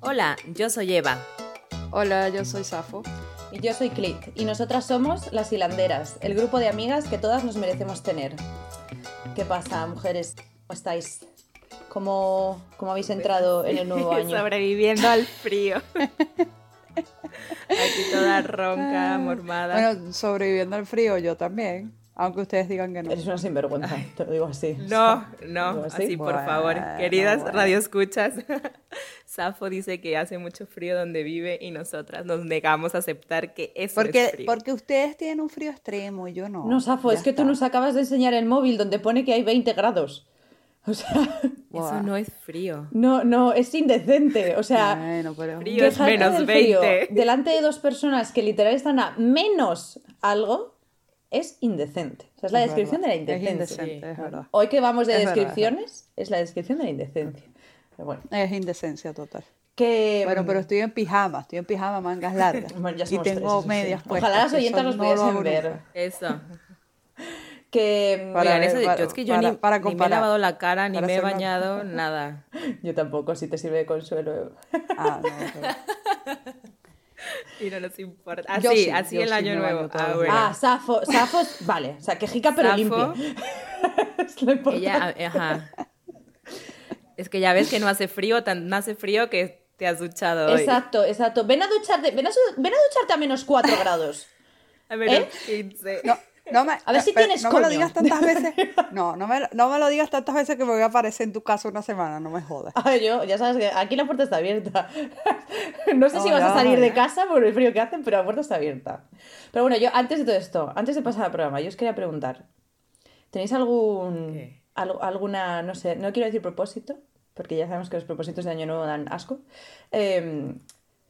Hola, yo soy Eva. Hola, yo soy Safo. Y yo soy Clit. Y nosotras somos las hilanderas, el grupo de amigas que todas nos merecemos tener. ¿Qué pasa, mujeres? ¿Cómo estáis? ¿Cómo, cómo habéis entrado en el nuevo año? Sobreviviendo al frío. Aquí toda ronca, mormada. Bueno, sobreviviendo al frío, yo también. Aunque ustedes digan que no. Eres una sinvergüenza, te lo digo así. No, no, ¿Digo así? así, por Bueno, favor. Queridas bueno. radioescuchas, Safo dice que hace mucho frío donde vive y nosotras nos negamos a aceptar que eso es Porque, frío. porque ustedes tienen un frío extremo y yo no. No, Safo, Ya es que tú está. nos acabas de enseñar el móvil donde pone que hay 20 grados. O sea, Eso Buah. no es frío. no, no, es indecente. O sea, Bueno, pero... Frío. es menos del frío 20. delante de dos personas que literal están a menos algo es indecente. O sea, es la Es descripción verdad, de la Es indecencia. indecente, es verdad. Hoy que vamos de Es verdad, es descripciones, es la descripción de la indecencia. Pero bueno, Es indecencia total. que... Bueno, pero estoy en pijama, estoy en pijama, mangas largas. Bueno, ya y tengo tres, eso sí. medias puestas. Ojalá las oyentas eso los no pudiesen ver. Eso. Que... Para Oigan, ver, eso de- para- yo es que yo para- ni, para ni me he lavado la cara, ni Para me he hacer una- bañado, nada. Yo tampoco, si te sirve de consuelo. Ah, no, Y no nos importa. Yo Así, sí, así yo el sí año nuevo. Ah, bueno. Ah, Safo, Safo, vale, o sea, quejica pero Safo. limpia. es lo importante. Ella, ajá. Es que ya ves que no hace frío, tan, no hace frío que te has duchado hoy. Exacto, exacto. Ven a ducharte, ven a, ven a ducharte a menos 4 grados. A ver, ¿Eh? 15. No, no me, A ver si pero tienes no me lo digas tantas veces. No, no me, no me lo digas tantas veces que me voy a aparecer en tu casa una semana, no me jodas. Ay, yo, ya sabes que aquí la puerta está abierta. No sé si No, vas a no, salir de casa por el frío que hacen, pero la puerta está abierta. Pero bueno, yo antes de todo esto, antes de pasar al programa, yo os quería preguntar, ¿tenéis algún ¿Qué? al- alguna, no sé, no quiero decir propósito, porque ya sabemos que los propósitos de año nuevo dan asco, em,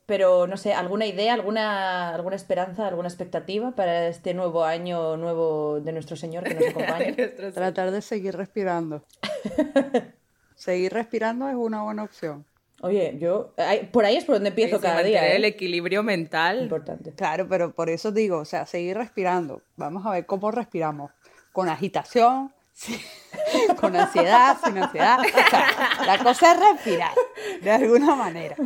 pero no sé, alguna idea, alguna, alguna esperanza, alguna expectativa para este nuevo año nuevo de nuestro Señor que nos acompañe? Nuestros- Tratar de seguir respirando. seguir respirando es una buena opción. Oye, yo, por ahí es por donde empiezo Sí, cada día. el ¿eh? equilibrio mental. Importante. Claro, pero por eso digo, o sea, seguir respirando. Vamos a ver cómo respiramos. Con agitación, sí, con ansiedad, sin ansiedad. O sea, la cosa es respirar, de alguna manera.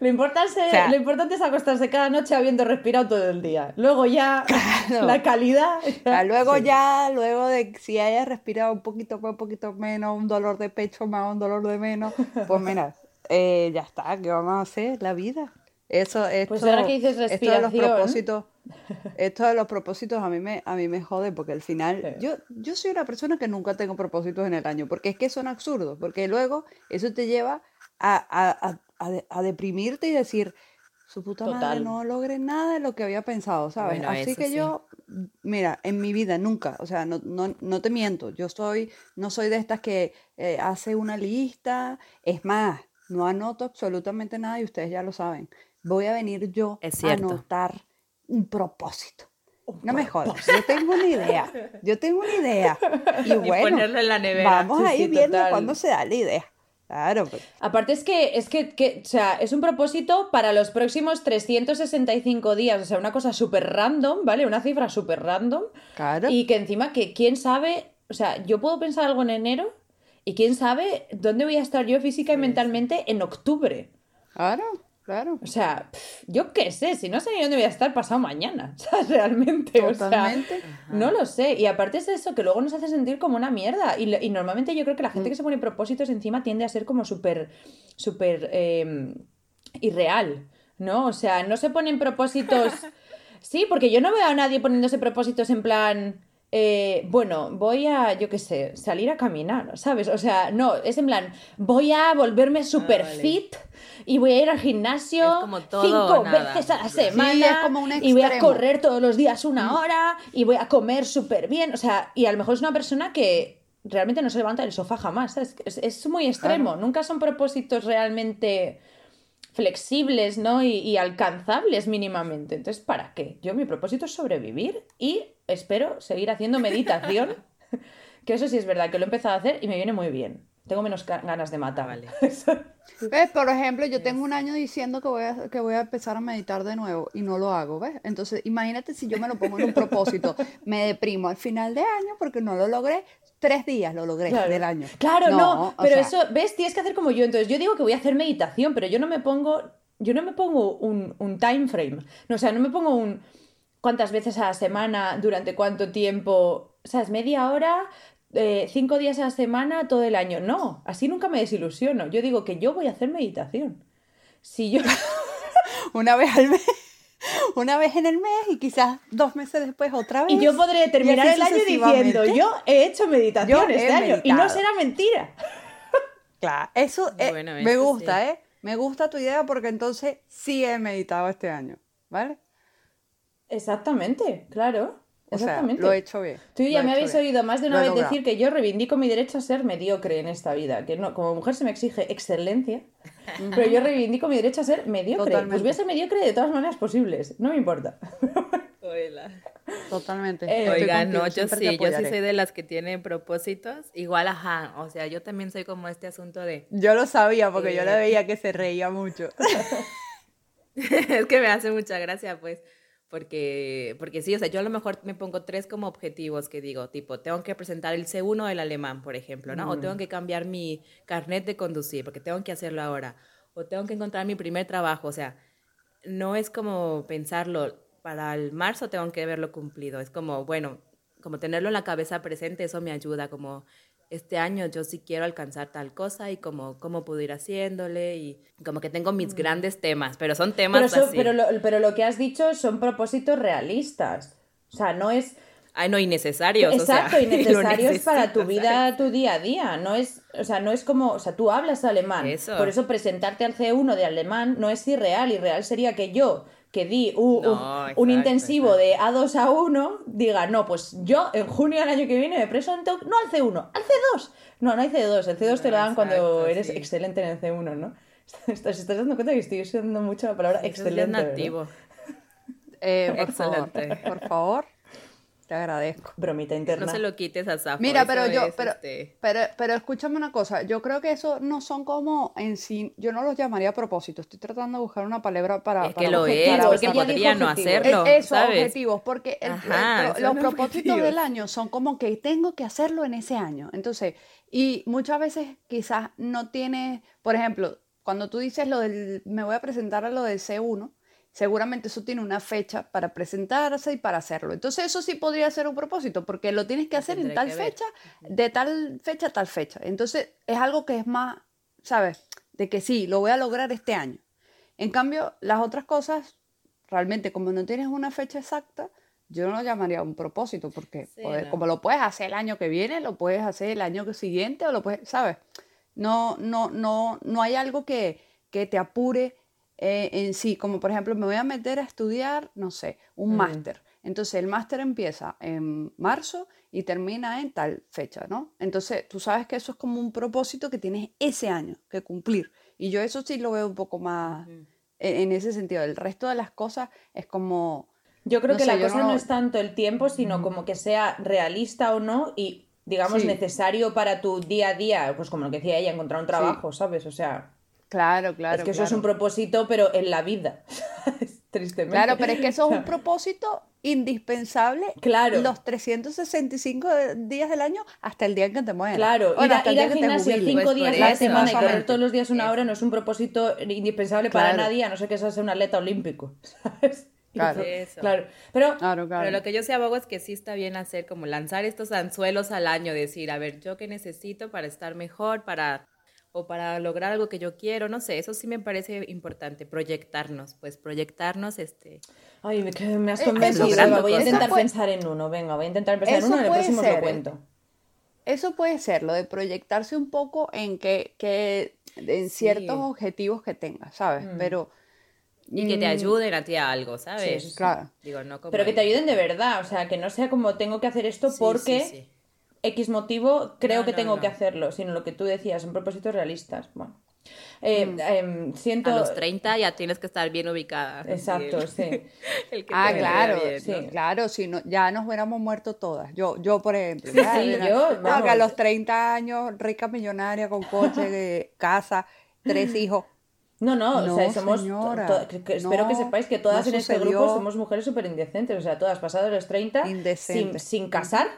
Lo importante, O sea- lo importante es acostarse cada noche habiendo respirado todo el día. Luego ya Claro. la calidad. O sea, luego Sí. ya, luego de si hayas respirado un poquito más, un poquito menos, un dolor de pecho más, un dolor de menos, pues mira, eh, ya está, ¿qué vamos a hacer? La vida. Eso, esto, Pues ahora que dices esto de los propósitos, esto de los propósitos a mí me, a mí me jode porque al final, Sí. yo, yo soy una persona que nunca tengo propósitos en el año, porque es que son absurdos, porque luego eso te lleva a, a, a, a de- a deprimirte y decir, su puta madre, no logré nada de lo que había pensado, ¿sabes? Bueno, Así que sí. yo, mira, en mi vida nunca, o sea, no, no, no te miento, yo soy, no soy de estas que eh, hace una lista, es más, no anoto absolutamente nada y ustedes ya lo saben. Voy a venir yo Es a anotar un propósito. No me jodas, yo tengo una idea, yo tengo una idea. Y Y bueno, en la nevera. vamos Sí, a sí, ir viendo cuándo se da la idea. Claro, pues. Aparte es que, es que, que, o sea, es un propósito para los próximos 365 días. O sea, una cosa súper random, ¿vale? Una cifra súper random. Claro. Y que encima que quién sabe, o sea, yo puedo pensar algo en enero y quién sabe dónde voy a estar yo física y mentalmente en octubre. Claro, claro. O sea, yo qué sé, si no sé ni dónde voy a estar pasado mañana, o sea, realmente, o sea, Totalmente. no lo sé. Y aparte es eso, que luego nos hace sentir como una mierda. Y, lo- y normalmente yo creo que la gente que se pone propósitos encima tiende a ser como súper, súper eh, irreal, ¿no? O sea, no se ponen propósitos... Sí, porque yo no veo a nadie poniéndose propósitos en plan... eh, bueno, voy a, yo qué sé, salir a caminar, ¿sabes? O sea, no, es en plan, voy a volverme súper vale. fit y voy a ir al gimnasio cinco nada. veces a la Sí, es semana como un y voy a correr todos los días una hora y voy a comer súper bien. O sea, y a lo mejor es una persona que realmente no se levanta del sofá jamás. ¿sabes? Es, es muy extremo. Nunca son propósitos realmente flexibles, ¿no? Y, y alcanzables mínimamente. Entonces, ¿para qué? Yo mi propósito es sobrevivir y espero seguir haciendo meditación. que eso sí es verdad, que lo he empezado a hacer y me viene muy bien. Tengo menos ga- ganas de matar. Vale. ¿Ves? Por ejemplo, yo tengo un año diciendo que voy, a, que voy a empezar a meditar de nuevo y no lo hago, ¿ves? Entonces, imagínate si yo me lo pongo en un propósito, me deprimo al final de año porque no lo logré, tres días lo logré Claro. del año. Claro, no, pero sea, eso, ¿ves? Tienes que hacer como yo. Entonces, yo digo que voy a hacer meditación, pero yo no me pongo, yo no me pongo un, un time frame. No, o sea, no me pongo un cuántas veces a la semana, durante cuánto tiempo, ¿sabes? Media hora, eh, cinco días a la semana, todo el año. No, así nunca me desilusiono. Yo digo que yo voy a hacer meditación. Si yo... Una vez al mes, una vez en el mes y quizás dos meses después otra vez. Y yo podré terminar el año diciendo, yo he hecho meditación este año. Y no será mentira. Claro, eso eh, me gusta, sí. ¿eh? Me gusta tu idea porque entonces sí he meditado este año, ¿vale? Exactamente, claro. O sea, Exactamente. lo he hecho bien. Tú ya me habéis bien. oído más de una vez logrado. decir que yo reivindico mi derecho a ser mediocre en esta vida, que no, como mujer se me exige excelencia, pero yo reivindico mi derecho a ser mediocre. Pues voy a ser mediocre de todas maneras posibles, no me importa. Totalmente. Eh, contigo, no, yo sí, yo sí soy de las que tienen propósitos. Igual, ajá, o sea, yo también soy como este asunto de... Yo lo sabía porque yo Eh, le veía que se reía mucho. es que me hace mucha gracia, pues, porque, porque sí, o sea, yo a lo mejor me pongo tres como objetivos que digo, tipo, tengo que presentar el C1 del alemán, por ejemplo, ¿no? O tengo que cambiar mi carnet de conducir, porque tengo que hacerlo ahora. O tengo que encontrar mi primer trabajo, o sea, no es como pensarlo, para el marzo tengo que verlo cumplido, es como, bueno, como tenerlo en la cabeza presente, eso me ayuda, como este año yo sí quiero alcanzar tal cosa y como cómo puedo ir haciéndole y como que tengo mis grandes temas, pero son temas Pero, eso- así. pero, lo, pero lo que has dicho son propósitos realistas. O sea, no es... Ay, no, innecesarios. o sea, Exacto, y lo necesarios para tu vida, tu día a día. No es, o sea, no es como, o sea, tú hablas alemán. Eso. Por eso presentarte al C1 de alemán no es irreal. Irreal sería que yo, que di un, un- No, un exacto, intensivo de A2 a 1, diga, no, pues yo en junio del año que viene me presento, no al C1, al C2. No, no hay C2. El C2 te lo No, dan cuando exacto, eres sí. excelente en el C1, ¿no? Estás, estás dando cuenta que estoy usando mucho la palabra es excelente. ¿verdad? nativo. Eh, por favor, Excelente. por favor, te agradezco. Bromita interna. No se lo quites a Zafo. Mira, eso pero yo, es, pero, este, pero, pero escúchame una cosa, yo creo que eso no son como en sí, yo no los llamaría a propósito, estoy tratando de buscar una palabra para... Es para que lo es, objetivos, porque podría no hacerlo, Es- eso, ¿sabes? objetivos, porque el- Ajá, los propósitos objetivos. del año son como que tengo que hacerlo en ese año. Entonces, y muchas veces quizás no tienes, por ejemplo, cuando tú dices lo del, me voy a presentar a lo del C1, seguramente eso tiene una fecha para presentarse y para hacerlo. Entonces, eso sí podría ser un propósito, porque lo tienes que hacer en tal fecha, de tal fecha a tal fecha. Entonces, es algo que es más, ¿sabes? De que sí, lo voy a lograr este año. En cambio, las otras cosas, realmente, como no tienes una fecha exacta, yo no lo llamaría un propósito, porque Sí, joder, no. como lo puedes hacer el año que viene, lo puedes hacer el año siguiente, o lo puedes, ¿sabes? No, no, no, no hay algo que, que te apure eh, en sí, como por ejemplo, me voy a meter a estudiar, no sé, un Mm. máster. Entonces, el máster empieza en marzo y termina en tal fecha, ¿no? Entonces, tú sabes que eso es como un propósito que tienes ese año que cumplir. Y yo eso sí lo veo un poco más en, en ese sentido. El resto de las cosas es como... Yo creo No que sé, la cosa no- no es tanto el tiempo, sino como que sea realista o no y, digamos, Sí. necesario para tu día a día, pues como lo que decía ella, encontrar un trabajo, ¿sabes? O sea, Claro, claro. es que eso es claro. un propósito, pero en la vida, Tristemente. Claro, pero es que eso es un propósito indispensable Claro. los 365 de- días del año hasta el día en que te mueras. Claro, Bueno, ir, el ir día al que te gimnasio jubiles. cinco Pues días la semana y correr todos los días una hora no es un propósito indispensable para Claro. nadie, a no ser que seas un atleta olímpico, ¿sabes? Claro. eso- Eso. claro. Pero Claro, claro. Pero lo que yo sí abogo es que sí está bien hacer como lanzar estos anzuelos al año, decir, a ver, yo qué necesito para estar mejor, para o para lograr algo que yo quiero, no sé, eso sí me parece importante, proyectarnos, pues proyectarnos este Ay, me, que me has Eh, convencido. puede- voy a intentar puede- pensar en uno. Venga, voy a intentar pensar en uno. En el próximo os ser, lo ¿eh? cuento. Eso puede ser, lo de proyectarse un poco en que, que en Sí. ciertos objetivos que tengas, ¿sabes? Mm. Pero y que te mm, ayuden a ti a algo, ¿sabes? Sí. Claro. Digo, no como Pero que te ayuden de verdad. O sea, que no sea como tengo que hacer esto Sí, porque sí, sí. X motivo creo No, que no, tengo que hacerlo. Sino lo que tú decías, son propósitos realistas. Bueno. Eh, Mm. em, siento... A los 30 ya tienes que estar bien ubicada. Exacto, el- sí. el que Ah, claro, bien, sí. ¿no? claro, si no, ya nos hubiéramos muerto todas. Yo, yo por ejemplo. Sí, ya, sí, yo, no, que a los 30 años, rica millonaria, con coche, de casa, tres hijos. No, no, o sea, somos. señora, que- espero que sepáis que todas no en este grupo somos mujeres súper indecentes. O sea, todas pasadas los 30, sin, Indecentes. sin casar,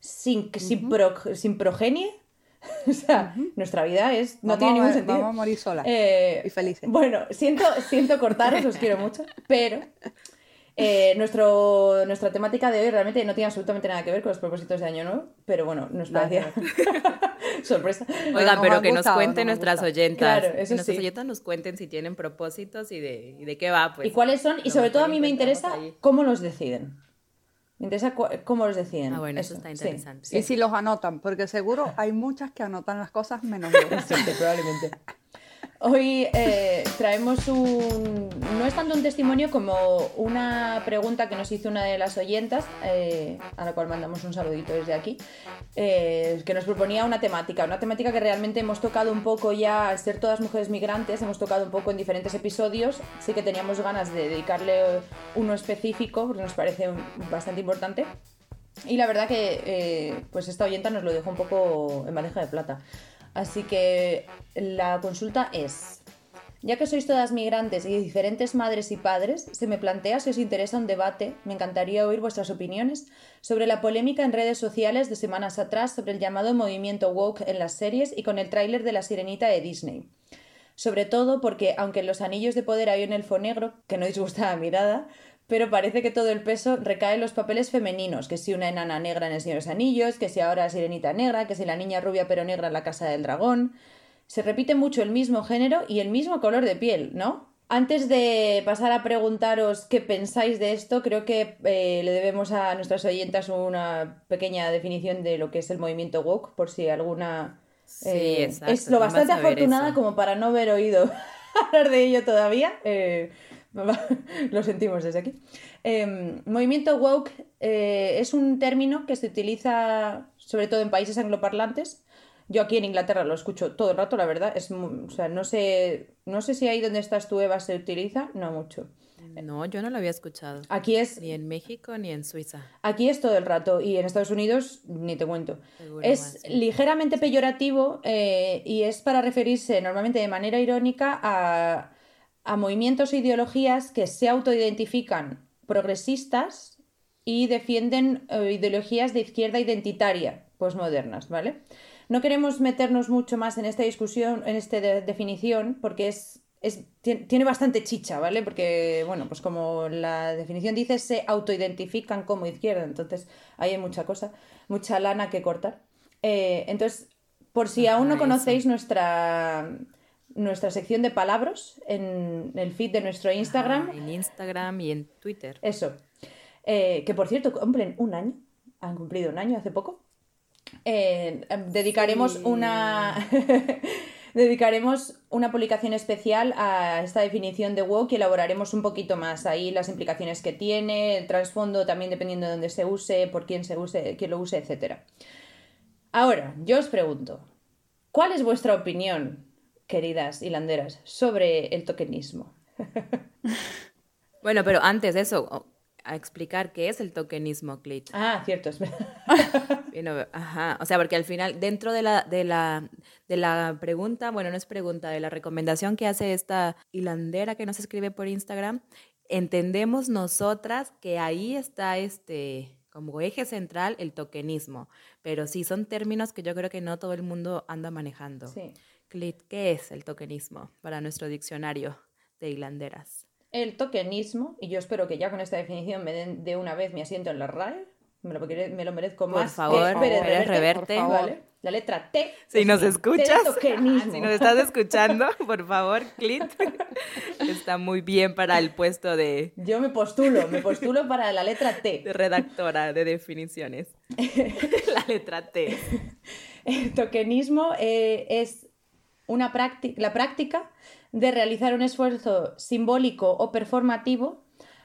sin, sin, pro- sin progenie. O sea, nuestra vida es, no Vamos tiene ningún sentido. Vamos a morir solas Eh, y felices. Bueno, siento, siento cortaros, os quiero mucho, pero eh, nuestro, nuestra temática de hoy realmente no tiene absolutamente nada que ver con los propósitos de Año Nuevo, pero bueno, nos parecía sorpresa. Oigan, nos pero que nos cuenten nuestras oyentas. Claro, eso que nuestras sí. oyentas nos cuenten si tienen propósitos y de, y de qué va, pues. ¿Y cuáles son? Y sobre todo a mí me interesa ahí. cómo los deciden. Me interesa cómo los deciden. Ah, bueno, eso está interesante. sí. Y si los anotan, porque seguro hay muchas que anotan las cosas menos yo. Probablemente. Hoy eh, traemos un... No es tanto un testimonio como una pregunta que nos hizo una de las oyentas, eh, a la cual mandamos un saludito desde aquí, eh, que nos proponía una temática, una temática que realmente hemos tocado un poco ya, al ser todas mujeres migrantes, hemos tocado un poco en diferentes episodios, sí que teníamos ganas de dedicarle uno específico, porque nos parece bastante importante. Y la verdad que pues esta oyenta nos lo dejó un poco en bandeja de plata. Así que la consulta es, ya que sois todas migrantes y diferentes madres y padres, se me plantea si os interesa un debate, me encantaría oír vuestras opiniones sobre la polémica en redes sociales de semanas atrás sobre el llamado movimiento woke en las series y con el tráiler de La Sirenita de Disney. Sobre todo porque, aunque en los anillos de poder hay un elfo negro, que no disgusta la mirada, pero parece que todo el peso recae en los papeles femeninos, que si una enana negra en El Señor de los Anillos, que si ahora Sirenita negra, que si la niña rubia pero negra en La Casa del Dragón. Se repite mucho el mismo género y el mismo color de piel, ¿no? Antes de pasar a preguntaros qué pensáis de esto, creo que eh, le debemos a nuestras oyentas una pequeña definición de lo que es el movimiento woke, por si alguna... Sí, eh, exacto, es lo ¿quién va a bastante afortunada eso? como para no haber oído hablar de ello todavía. eh, lo sentimos desde aquí. Eh, movimiento woke eh, es un término que se utiliza sobre todo en países angloparlantes. Yo aquí en Inglaterra lo escucho todo el rato, la verdad. Es, o sea, no sé, no sé si ahí donde estás tú, Eva, se utiliza, no mucho. No, yo no lo había escuchado. Aquí es, Ni en México ni en Suiza. aquí es todo el rato y en Estados Unidos ni te cuento. Seguro Es más, ligeramente peyorativo eh, y es para referirse normalmente de manera irónica a, a movimientos e ideologías que se autoidentifican progresistas y defienden eh, ideologías de izquierda identitaria posmodernas, ¿vale? No queremos meternos mucho más en esta discusión, en esta de- definición, porque es, es- tien- tiene bastante chicha, ¿vale? Porque, bueno, pues como la definición dice, se autoidentifican como izquierda, entonces ahí hay mucha cosa, mucha lana que cortar. Eh, entonces, por si aún no conocéis nuestra, nuestra sección de palabras en el feed de nuestro Instagram, Ajá, en Instagram y en Twitter. eso. Eh, que por cierto, cumplen un año. Han cumplido un año hace poco. Eh, em, dedicaremos Sí. una. dedicaremos una publicación especial a esta definición de woke y elaboraremos un poquito más ahí las implicaciones que tiene, el trasfondo también dependiendo de dónde se use, por quién se use, quién lo use, etcétera. Ahora, yo os pregunto, ¿cuál es vuestra opinión, queridas hilanderas, sobre el tokenismo? Bueno, pero antes de eso, a explicar qué es el tokenismo, Clit. Ah, cierto, ajá, o sea, porque al final, dentro de la, de la, de la pregunta, bueno, no es pregunta, de la recomendación que hace esta hilandera que nos escribe por Instagram, entendemos nosotras que ahí está este, como eje central el tokenismo, pero sí son términos que yo creo que no todo el mundo anda manejando. Sí. Clit, ¿qué es el tokenismo para nuestro diccionario de hilanderas? El tokenismo, y yo espero que ya con esta definición me den de una vez mi asiento en la RAE, me lo, me lo merezco Por más. que favor, Pérez Pérez Reverte, Reverte. Por favor. ¿vale? La letra T. Si nos escuchas, tokenismo. si nos estás escuchando, por favor, Clit, está muy bien para el puesto de, Yo me postulo, me postulo para la letra T. de redactora de definiciones. La letra T. El tokenismo eh, es una la práctica de realizar un esfuerzo simbólico o performativo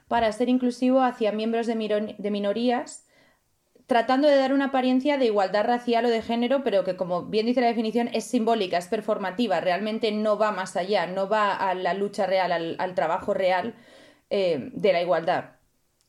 para ser inclusivo hacia miembros de, de minorías tratando de dar una apariencia de igualdad racial o de género, pero que como bien dice la definición, es simbólica, es performativa, realmente no va más allá, no va a la lucha real, al, trabajo real eh, de la igualdad.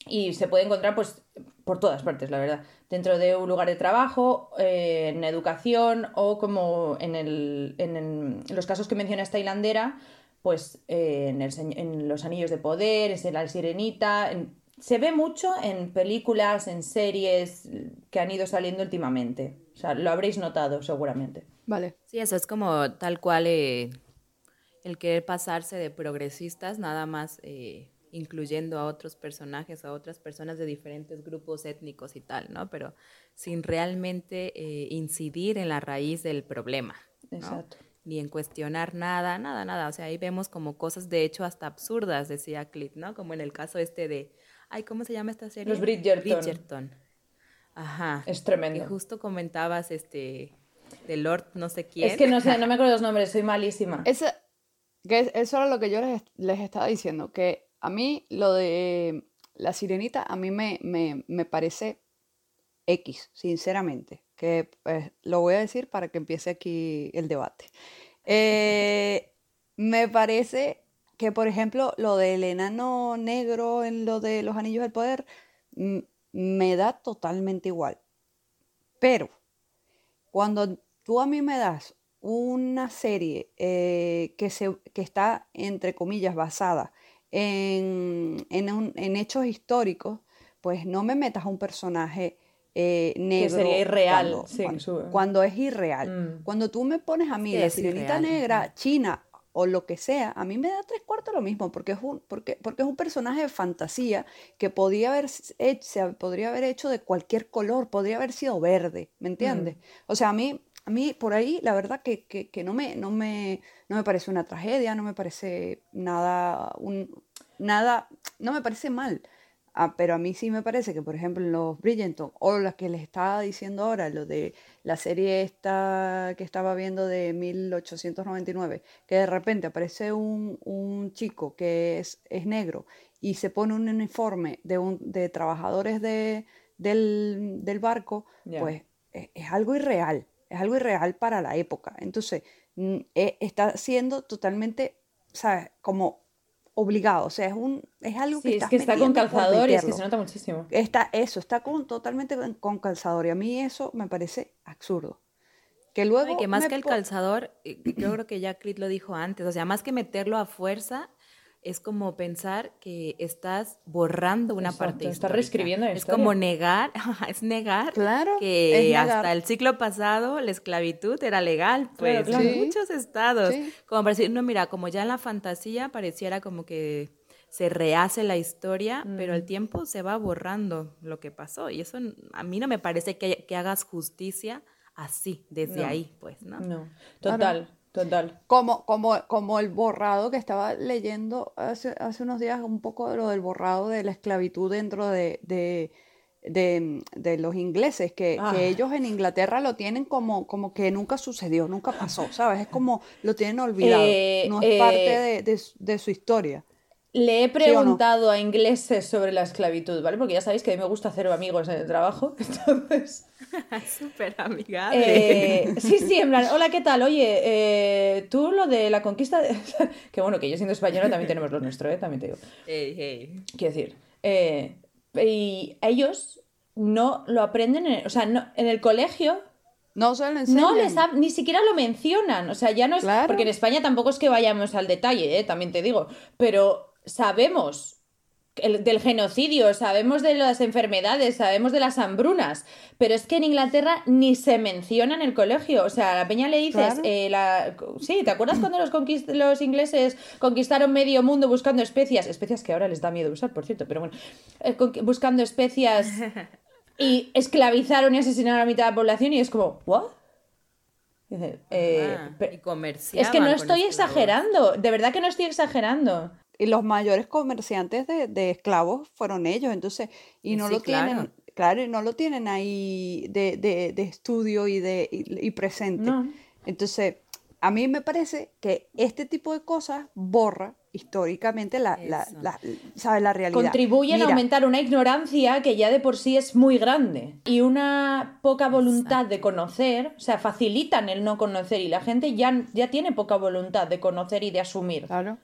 Y se puede encontrar pues por todas partes, la verdad. Dentro de un lugar de trabajo, eh, en educación o como en, el, en, los casos que menciona esta hilandera, pues eh, en, en, los anillos de poder, en la sirenita, se ve mucho en películas, en series que han ido saliendo últimamente. O sea, lo habréis notado seguramente. Vale. Sí, eso es como tal cual eh, el querer pasarse de progresistas, nada más eh, incluyendo a otros personajes, a otras personas de diferentes grupos étnicos y tal, ¿no? Pero sin realmente eh, incidir en la raíz del problema. Exacto. Ni en cuestionar nada, nada, nada. O sea, ahí vemos como cosas de hecho hasta absurdas, decía Clint, ¿no? Como en el caso este de Ay, ¿cómo se llama esta serie? Los Bridgerton. Bridgerton. Ajá. Es tremendo. Y justo comentabas este de Lord no sé quién. Es que no sé, no me acuerdo los nombres, soy malísima. Ese, que eso era lo que yo les, les, estaba diciendo, que a mí lo de la sirenita a mí me, me, me parece X, sinceramente, que pues, lo voy a decir para que empiece aquí el debate. Eh, me parece que, por ejemplo, lo del enano negro en lo de los anillos del poder me da totalmente igual. Pero cuando tú a mí me das una serie eh, que, se, que está, entre comillas, basada en, en, hechos históricos, pues no me metas a un personaje eh, negro. Que sería irreal. Cuando, es irreal. Mm. Cuando tú me pones a mí la sirenita negra, china o lo que sea, a mí me da tres cuartos lo mismo, porque es un, porque, porque es un personaje de fantasía que podía haber hecho, se podría haber hecho de cualquier color, podría haber sido verde, ¿me entiendes? O sea, a mí, a mí por ahí la verdad que, que, no, me, no, me, no me parece una tragedia, no me parece nada, un, nada, no me parece mal. Ah, pero a mí sí me parece que, por ejemplo, en los Bridgerton, o las que les estaba diciendo ahora, lo de la serie esta que estaba viendo de 1899, que de repente aparece un, un chico que es, es, negro y se pone un uniforme de, un, de trabajadores de, del, del barco, pues es, es, algo irreal, es algo irreal para la época. Entonces, e, está siendo totalmente, ¿sabes? Como obligado, o sea, es un es algo que es que está con calzador y es que se nota muchísimo. Está eso, está con totalmente con calzador y a mí eso me parece absurdo. Que luego que más que el calzador, yo creo que ya Crit lo dijo antes, o sea, más que meterlo a fuerza, es como pensar que estás borrando una parte. Estás reescribiendo Es como negar, es negar que hasta el siglo pasado la esclavitud era legal, pues en muchos estados. Como para decir, no, mira, como ya en la fantasía pareciera como que se rehace la historia, pero el tiempo se va borrando lo que pasó. Y eso a mí no me parece que, que hagas justicia así, desde ahí, pues, ¿no? No, total. Total. Como, como, como el borrado que estaba leyendo hace, hace unos días, un poco de lo del borrado de la esclavitud dentro de, de, de, los ingleses, que, que, ah. ellos en Inglaterra lo tienen como, como que nunca sucedió, nunca pasó, ¿sabes? Es como lo tienen olvidado, eh, no es parte eh, de, su historia. Le he preguntado a ingleses sobre la esclavitud, ¿vale? Porque ya sabéis que a mí me gusta hacer amigos en el trabajo, entonces... Súper amigable. Eh, sí, sí, en plan, hola, ¿qué tal? Oye, eh, tú lo de la conquista... De... que bueno, que yo siendo española también tenemos lo nuestro, ¿eh? También te digo. Hey, hey. Quiero decir, eh, y ellos no lo aprenden, en, o sea, no, en el colegio no se lo enseñan. No les ni siquiera lo mencionan. O sea, ya no es. Porque en España tampoco es que vayamos al detalle, ¿eh? también te digo. Pero sabemos del genocidio, sabemos de las enfermedades, sabemos de las hambrunas, pero es que en Inglaterra ni se menciona en el colegio. O sea, a la peña le dices, eh, la... sí, ¿te acuerdas cuando los, los ingleses conquistaron medio mundo buscando especias? Especias que ahora les da miedo usar, por cierto, pero bueno, eh, buscando especias y esclavizaron y asesinaron a la mitad de la población y es como, ¿what? Eh, es que no estoy exagerando, de verdad que no estoy exagerando y los mayores comerciantes de, esclavos fueron ellos, entonces, y no lo tienen, claro, y no lo tienen ahí de, estudio y de y, presente. Entonces, a mí me parece que este tipo de cosas borra históricamente la, la, la, ¿sabes? la realidad. Contribuyen a aumentar una ignorancia que ya de por sí es muy grande y una poca voluntad de conocer, o sea, facilitan el no conocer y la gente ya, ya tiene poca voluntad de conocer y de asumir. Claro.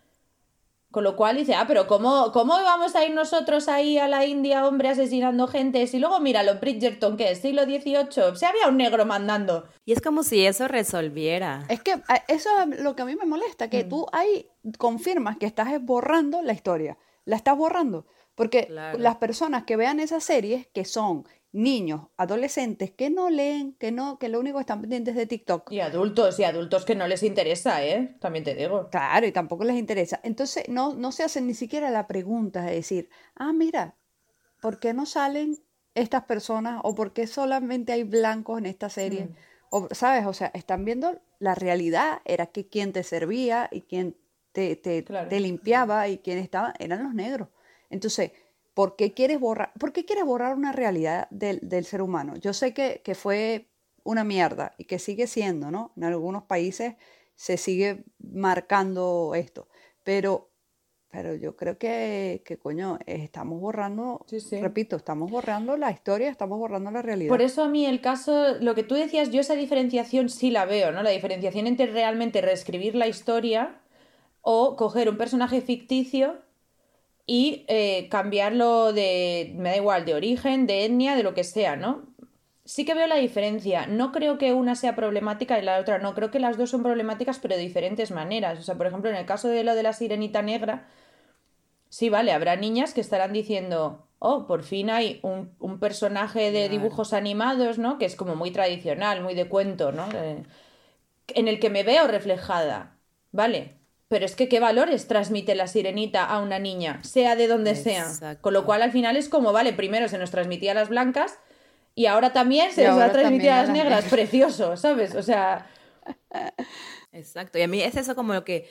Con lo cual dice, ah, pero ¿cómo, ¿cómo vamos a ir nosotros ahí a la India, hombre, asesinando gente? Si luego mira lo Bridgerton, que es siglo XVIII, se había un negro mandando. Y es como si eso resolviera. Es que eso es lo que a mí me molesta, que mm. tú ahí confirmas que estás borrando la historia. La estás borrando. Porque las personas que vean esas series, que son niños, adolescentes que no leen, que no, que lo único que están pendientes de TikTok. Y adultos, y adultos que no les interesa, ¿eh? También te digo. Claro, y tampoco les interesa. Entonces, no, no se hacen ni siquiera la pregunta de decir, ah, mira, ¿por qué no salen estas personas? ¿O por qué solamente hay blancos en esta serie? Mm. O, ¿Sabes? O sea, están viendo la realidad, era que quien te servía y quien te, te, te limpiaba y quien estaba, eran los negros. Entonces, ¿Por qué quieres borrar, ¿por qué quieres borrar una realidad del, ser humano? Yo sé que, fue una mierda y que sigue siendo, ¿no? En algunos países se sigue marcando esto, pero, pero yo creo que, que coño, estamos borrando, repito, estamos borrando la historia, estamos borrando la realidad. Por eso a mí el caso, lo que tú decías, yo esa diferenciación sí la veo, ¿no? La diferenciación entre realmente reescribir la historia o coger un personaje ficticio y eh, cambiarlo de, me da igual, de origen, de etnia, de lo que sea, ¿no? Sí que veo la diferencia. No creo que una sea problemática y la otra no. Creo que las dos son problemáticas, pero de diferentes maneras. O sea, por ejemplo, en el caso de lo de la sirenita negra, sí, vale, habrá niñas que estarán diciendo, oh, por fin hay un, personaje de dibujos animados, ¿no? Que es como muy tradicional, muy de cuento, ¿no? en el que me veo reflejada. Vale, pero es que qué valores transmite la sirenita a una niña, sea de donde sea. Con lo cual al final es como, vale, primero se nos transmitía a las blancas y ahora también se nos va a transmitir a las negras. Precioso, ¿sabes? O sea... Exacto, y a mí es eso como lo que,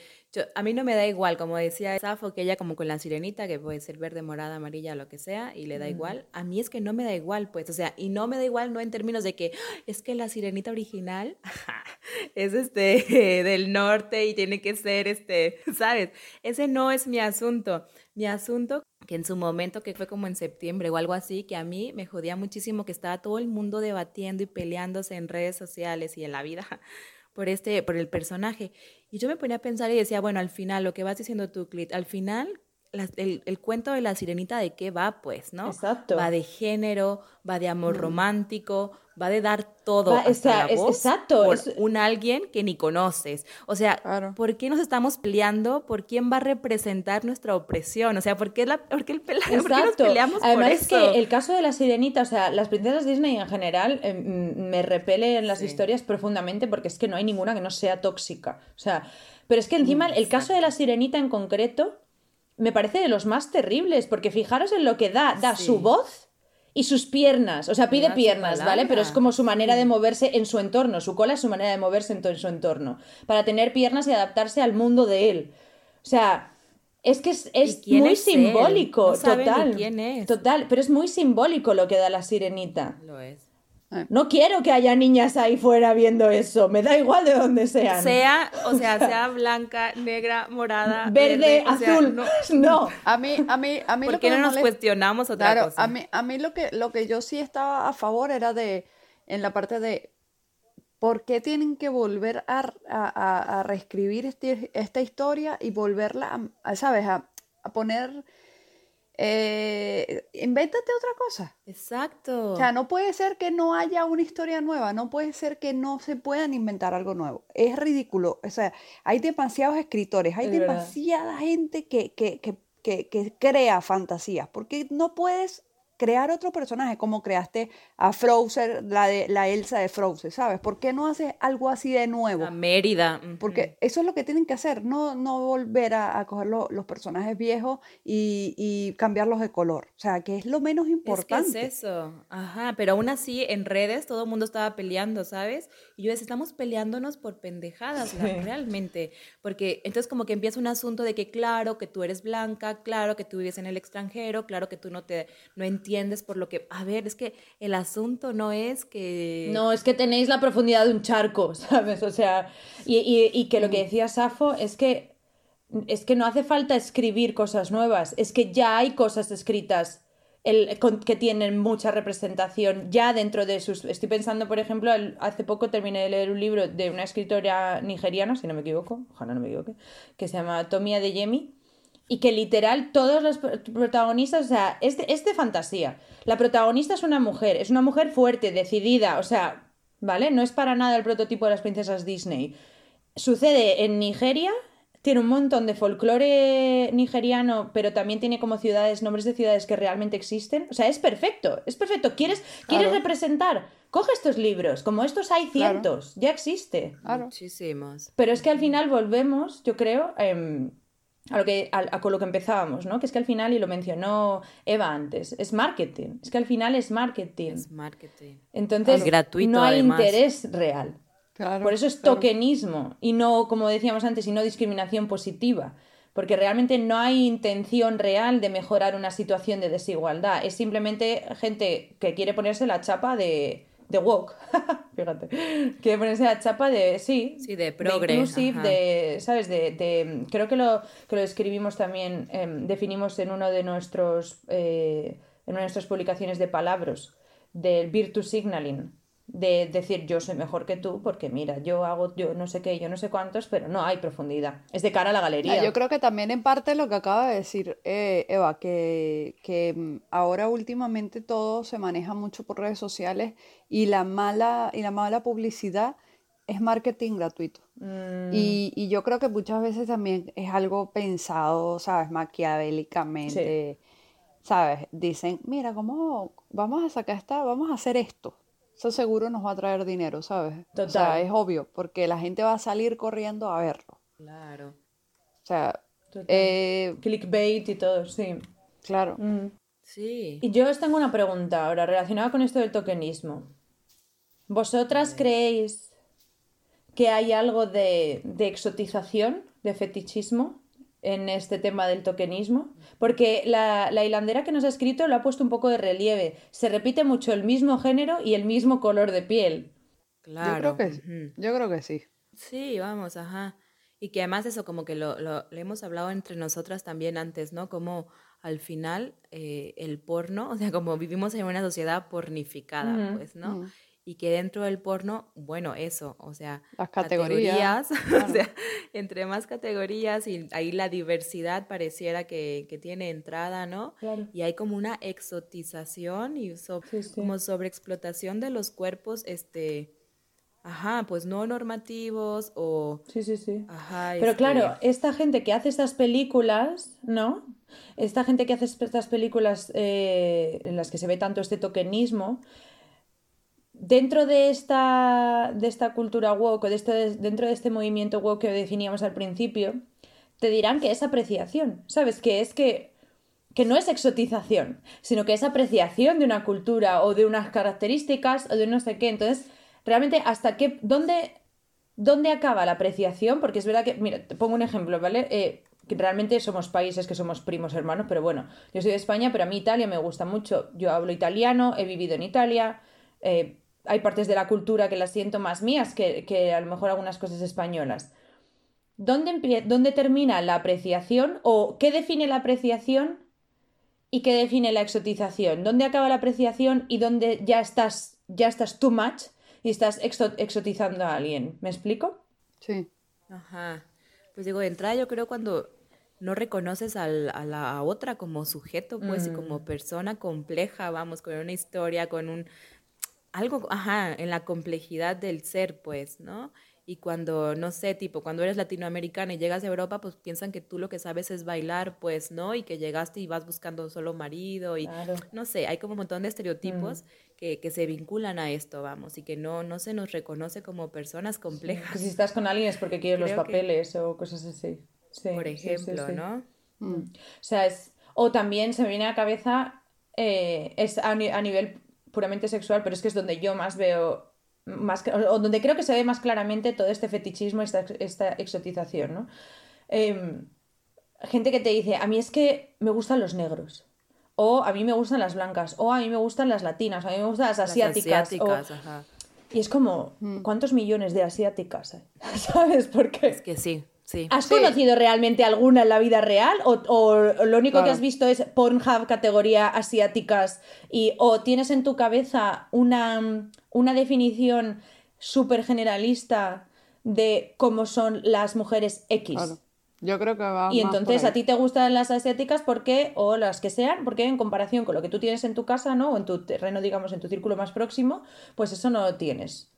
a mí no me da igual, como decía Safo, que ella como con la sirenita, que puede ser verde, morada, amarilla, lo que sea, y le da igual, a mí es que no me da igual, pues, o sea, y no me da igual no en términos de que ah, es que la sirenita original es este del norte y tiene que ser este, ¿sabes? Ese no es mi asunto. Mi asunto que en su momento, que fue como en septiembre o algo así, que a mí me jodía muchísimo que estaba todo el mundo debatiendo y peleándose en redes sociales y en la vida por este, por el personaje. Y yo me ponía a pensar y decía, bueno, al final, lo que vas diciendo tú, Clit, al final, el, el, cuento de la sirenita de qué va, pues, ¿no? Exacto. Va de género, va de amor romántico, va de dar todo hasta la voz exacto, por un alguien que ni conoces. O sea, ¿por qué nos estamos peleando? ¿Por quién va a representar nuestra opresión? O sea, ¿por qué, la, por qué, el nos peleamos Además por es que el caso de la sirenita, o sea, las princesas Disney en general eh, me repele en las historias profundamente porque es que no hay ninguna que no sea tóxica. O sea, pero es que encima el caso de la sirenita en concreto me parece de los más terribles porque fijaros en lo que da, da su voz y sus piernas, o sea, pide piernas, ¿vale? Pero es como su manera de moverse en su entorno, su cola es su manera de moverse en, todo su entorno, para tener piernas y adaptarse al mundo de él. O sea, es que es, muy simbólico, total. quién es. Total, pero es muy simbólico lo que da la sirenita. Lo es. No quiero que haya niñas ahí fuera viendo eso, me da igual de dónde sean. Sea, o sea, sea blanca, negra, morada, verde, azul. no. A mí, a mí, a mí ¿Por qué no nos cuestionamos otra claro, cosa? A mí, a mí lo que, lo que yo sí estaba a favor era de, en la parte de, ¿por qué tienen que volver a, a, a reescribir este, esta historia y volverla, a, ¿sabes? A, a poner eh, invéntate otra cosa. Exacto. O sea, no puede ser que no haya una historia nueva, no puede ser que no se puedan inventar algo nuevo. Es ridículo. O sea, hay demasiados escritores, hay demasiada gente que, que, que, que, crea fantasías, porque no puedes crear otro personaje como creaste a Frozen, la de la Elsa de Frozen, ¿sabes? ¿Por qué no haces algo así de nuevo? A Mérida. Porque eso es lo que tienen que hacer, no, no volver a, a coger los personajes viejos y, y, cambiarlos de color. O sea, que es lo menos importante. Es, que es eso. Ajá, pero aún así en redes todo el mundo estaba peleando, ¿sabes? Y yo decía, estamos peleándonos por pendejadas, realmente. Porque entonces como que empieza un asunto de que claro que tú eres blanca, claro que tú vives en el extranjero, claro que tú no te no entiendes entiendes por lo que, a ver, es que el asunto no es que... No, es que tenéis la profundidad de un charco, ¿sabes? O sea, y, y, que lo que decía Safo es que es que no hace falta escribir cosas nuevas, es que ya hay cosas escritas el, que tienen mucha representación ya dentro de sus... Estoy pensando, por ejemplo, hace poco terminé de leer un libro de una escritora nigeriana, si no me equivoco, ojalá no me equivoque, que se llama Tomia de Yemi, y que literal todos los protagonistas, o sea, es de, es de fantasía. La protagonista es una mujer, es una mujer fuerte, decidida, o sea, ¿vale? No es para nada el prototipo de las princesas Disney. Sucede en Nigeria, tiene un montón de folclore nigeriano, pero también tiene como ciudades, nombres de ciudades que realmente existen. O sea, es perfecto, es perfecto. ¿Quieres, ¿quieres representar? Coge estos libros, como estos hay cientos, ya existe. Muchísimos. Pero es que al final volvemos, yo creo, em, a lo que a, con lo que empezábamos, ¿no? Que es que al final, y lo mencionó Eva antes, es marketing. Es que al final es marketing. Es marketing. Entonces, no hay interés real. Por eso es tokenismo y no, como decíamos antes, y no discriminación positiva. Porque realmente no hay intención real de mejorar una situación de desigualdad. Es simplemente gente que quiere ponerse la chapa de, de woke. Fíjate. Quiere ponerse la chapa de, sí. Sí, de progre. inclusive, de, ¿sabes? De, creo que lo, que lo escribimos también, em, definimos en uno de nuestros, eh, en una de nuestras publicaciones de palabras, del virtue signaling de decir yo soy mejor que tú porque mira, yo hago yo no sé qué, yo no sé cuántos, pero no hay profundidad. Es de cara a la galería. Yo creo que también en parte lo que acaba de decir eh, Eva, que, que mm, ahora últimamente todo se maneja mucho por redes sociales y la mala, y la mala publicidad es marketing gratuito. Mm. Y, y, yo creo que muchas veces también es algo pensado, ¿sabes? Maquiavélicamente. ¿Sabes? Dicen, mira, ¿cómo vamos a sacar esta, vamos a hacer esto? Eso seguro nos va a traer dinero, ¿sabes? Total. O sea, es obvio, porque la gente va a salir corriendo a verlo. Claro. O sea, eh, clickbait y todo, sí. Claro. Mm. Sí. Y yo os tengo una pregunta ahora relacionada con esto del tokenismo. ¿Vosotras creéis que hay algo de, de exotización, de fetichismo en este tema del tokenismo, porque la, la, hilandera que nos ha escrito lo ha puesto un poco de relieve. Se repite mucho el mismo género y el mismo color de piel. Claro. Yo creo que, yo creo que sí. Sí, vamos, ajá. Y que además eso como que lo, lo, hemos hablado entre nosotras también antes, ¿no? Como al final eh, el porno, o sea, como vivimos en una sociedad pornificada, pues, ¿no? Y que dentro del porno, bueno, eso, o sea, las categorías, o sea, entre más categorías y ahí la diversidad pareciera que, que tiene entrada, ¿no? Y hay como una exotización y como sobreexplotación de los cuerpos, este, ajá, pues no normativos o... Sí, sí, sí. Ajá, Pero claro, esta gente que hace estas películas, ¿no? Esta gente que hace estas películas eh, en las que se ve tanto este tokenismo, dentro de esta, de esta cultura woke, de este, dentro de este movimiento woke que definíamos al principio, te dirán que es apreciación, ¿sabes? Que es que, que no es exotización, sino que es apreciación de una cultura o de unas características o de no sé qué. Entonces, realmente, ¿hasta qué, dónde, dónde acaba la apreciación? Porque es verdad que, mira, te pongo un ejemplo, ¿vale? Eh, que realmente somos países que somos primos hermanos, pero bueno, yo soy de España, pero a mí Italia me gusta mucho. Yo hablo italiano, he vivido en Italia, eh, hay partes de la cultura que las siento más mías que, a lo mejor algunas cosas españolas. ¿Dónde, ¿Dónde termina la apreciación o qué define la apreciación y qué define la exotización? ¿Dónde acaba la apreciación y dónde ya estás, ya estás too much y estás exotizando a alguien? ¿Me explico? Sí. Ajá. Pues digo, de entrada yo creo cuando no reconoces a la otra como sujeto, pues, y como mm. persona compleja, vamos, con una historia, con un algo, ajá, en la complejidad del ser, pues, ¿no? Y cuando, no sé, tipo, cuando eres latinoamericana y llegas a Europa, pues piensan que tú lo que sabes es bailar, pues, ¿no? Y que llegaste y vas buscando solo marido y, no sé, hay como un montón de estereotipos que, que, se vinculan a esto, vamos, y que no, no se nos reconoce como personas complejas. si estás con alguien es porque quieres los papeles o cosas así. por ejemplo, ¿no? Mm. O sea, es, o también se me viene a la cabeza, eh, es a, a nivel puramente sexual, pero es que es donde yo más veo, más, o donde creo que se ve más claramente todo este fetichismo, esta, esta exotización, ¿no? Em, gente que te dice, a mí es que me gustan los negros, o a mí me gustan las blancas, o a mí me gustan las latinas, a mí me gustan las asiáticas. Y es como, mm. ¿cuántos millones de asiáticas hay? ¿Sabes por qué? Es que sí, Sí. ¿Has Sí. conocido realmente alguna en la vida real? ¿O, o lo único que has visto es Pornhub categoría asiáticas? Y, ¿O tienes en tu cabeza una, una definición súper generalista de cómo son las mujeres X? Claro. Yo creo que va Y más por entonces ahí. a ti te gustan las asiáticas porque, o las que sean, porque en comparación con lo que tú tienes en tu casa, ¿no? O en tu terreno, digamos, en tu círculo más próximo, pues eso no lo tienes.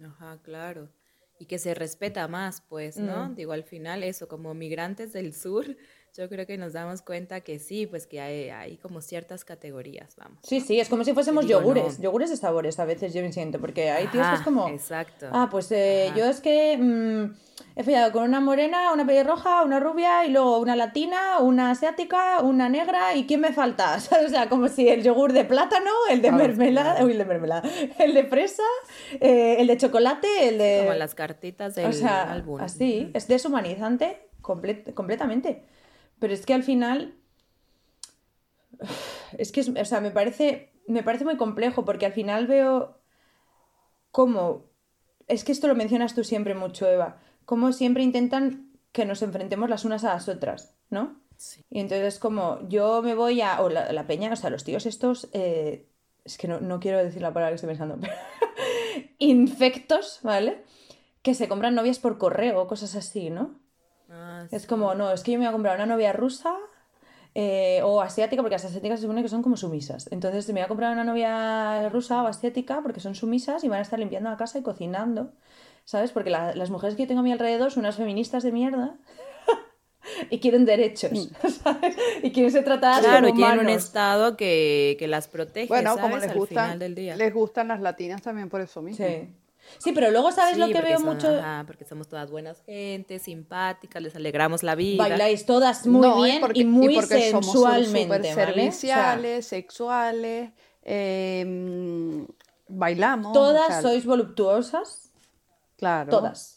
Ajá, claro. Y que se respeta más, pues, ¿no? Mm. Digo, al final eso, como migrantes del sur, yo creo que nos damos cuenta que sí, pues que hay, hay como ciertas categorías, vamos. Sí, sí, es como si fuésemos digo, yogures, no. yogures de sabores a veces yo me siento, porque hay tíos que es como... Exacto. Ah, pues eh, yo es que mm, he follado con una morena, una pelirroja, una rubia y luego una latina, una asiática, una negra y ¿quién me falta? O sea, como si el yogur de plátano, el de mermelada, uy, el de mermelada, el de fresa, eh, el de chocolate, el de... Como las cartitas del o sea, álbum. así, es deshumanizante comple- completamente. Pero es que al final... Es que, es- o sea, me parece, me parece muy complejo porque al final veo cómo... Es que esto lo mencionas tú siempre mucho, Eva. Cómo siempre intentan que nos enfrentemos las unas a las otras, ¿no? Sí. Y entonces como yo me voy a... O la, la peña, o sea, los tíos estos... eh, es que no, no quiero decir la palabra que estoy pensando. pero infectos, ¿vale? Que se compran novias por correo o cosas así, ¿no? Ah, Es como, no, es que yo me voy a comprar una novia rusa eh, o asiática, porque las asiáticas se supone que son como sumisas. Entonces me voy a comprar una novia rusa o asiática porque son sumisas y van a estar limpiando la casa y cocinando, ¿sabes? Porque la- las mujeres que yo tengo a mi alrededor son unas feministas de mierda y quieren derechos, ¿sabes? Y quieren ser tratadas Claro, como tienen un estado que, que las protege, Bueno, ¿sabes? como les Al gustan, final del día. les gustan las latinas también por eso mismo. Sí. Sí, pero luego, ¿sabes lo que veo son- mucho? ajá, porque somos todas buenas gentes, simpáticas, les alegramos la vida. Bailáis todas muy No, bien porque- y muy porque somos sensualmente, sea, serviciales, sexuales, eh, mm, bailamos. o todas sea, sois voluptuosas, Claro. todas.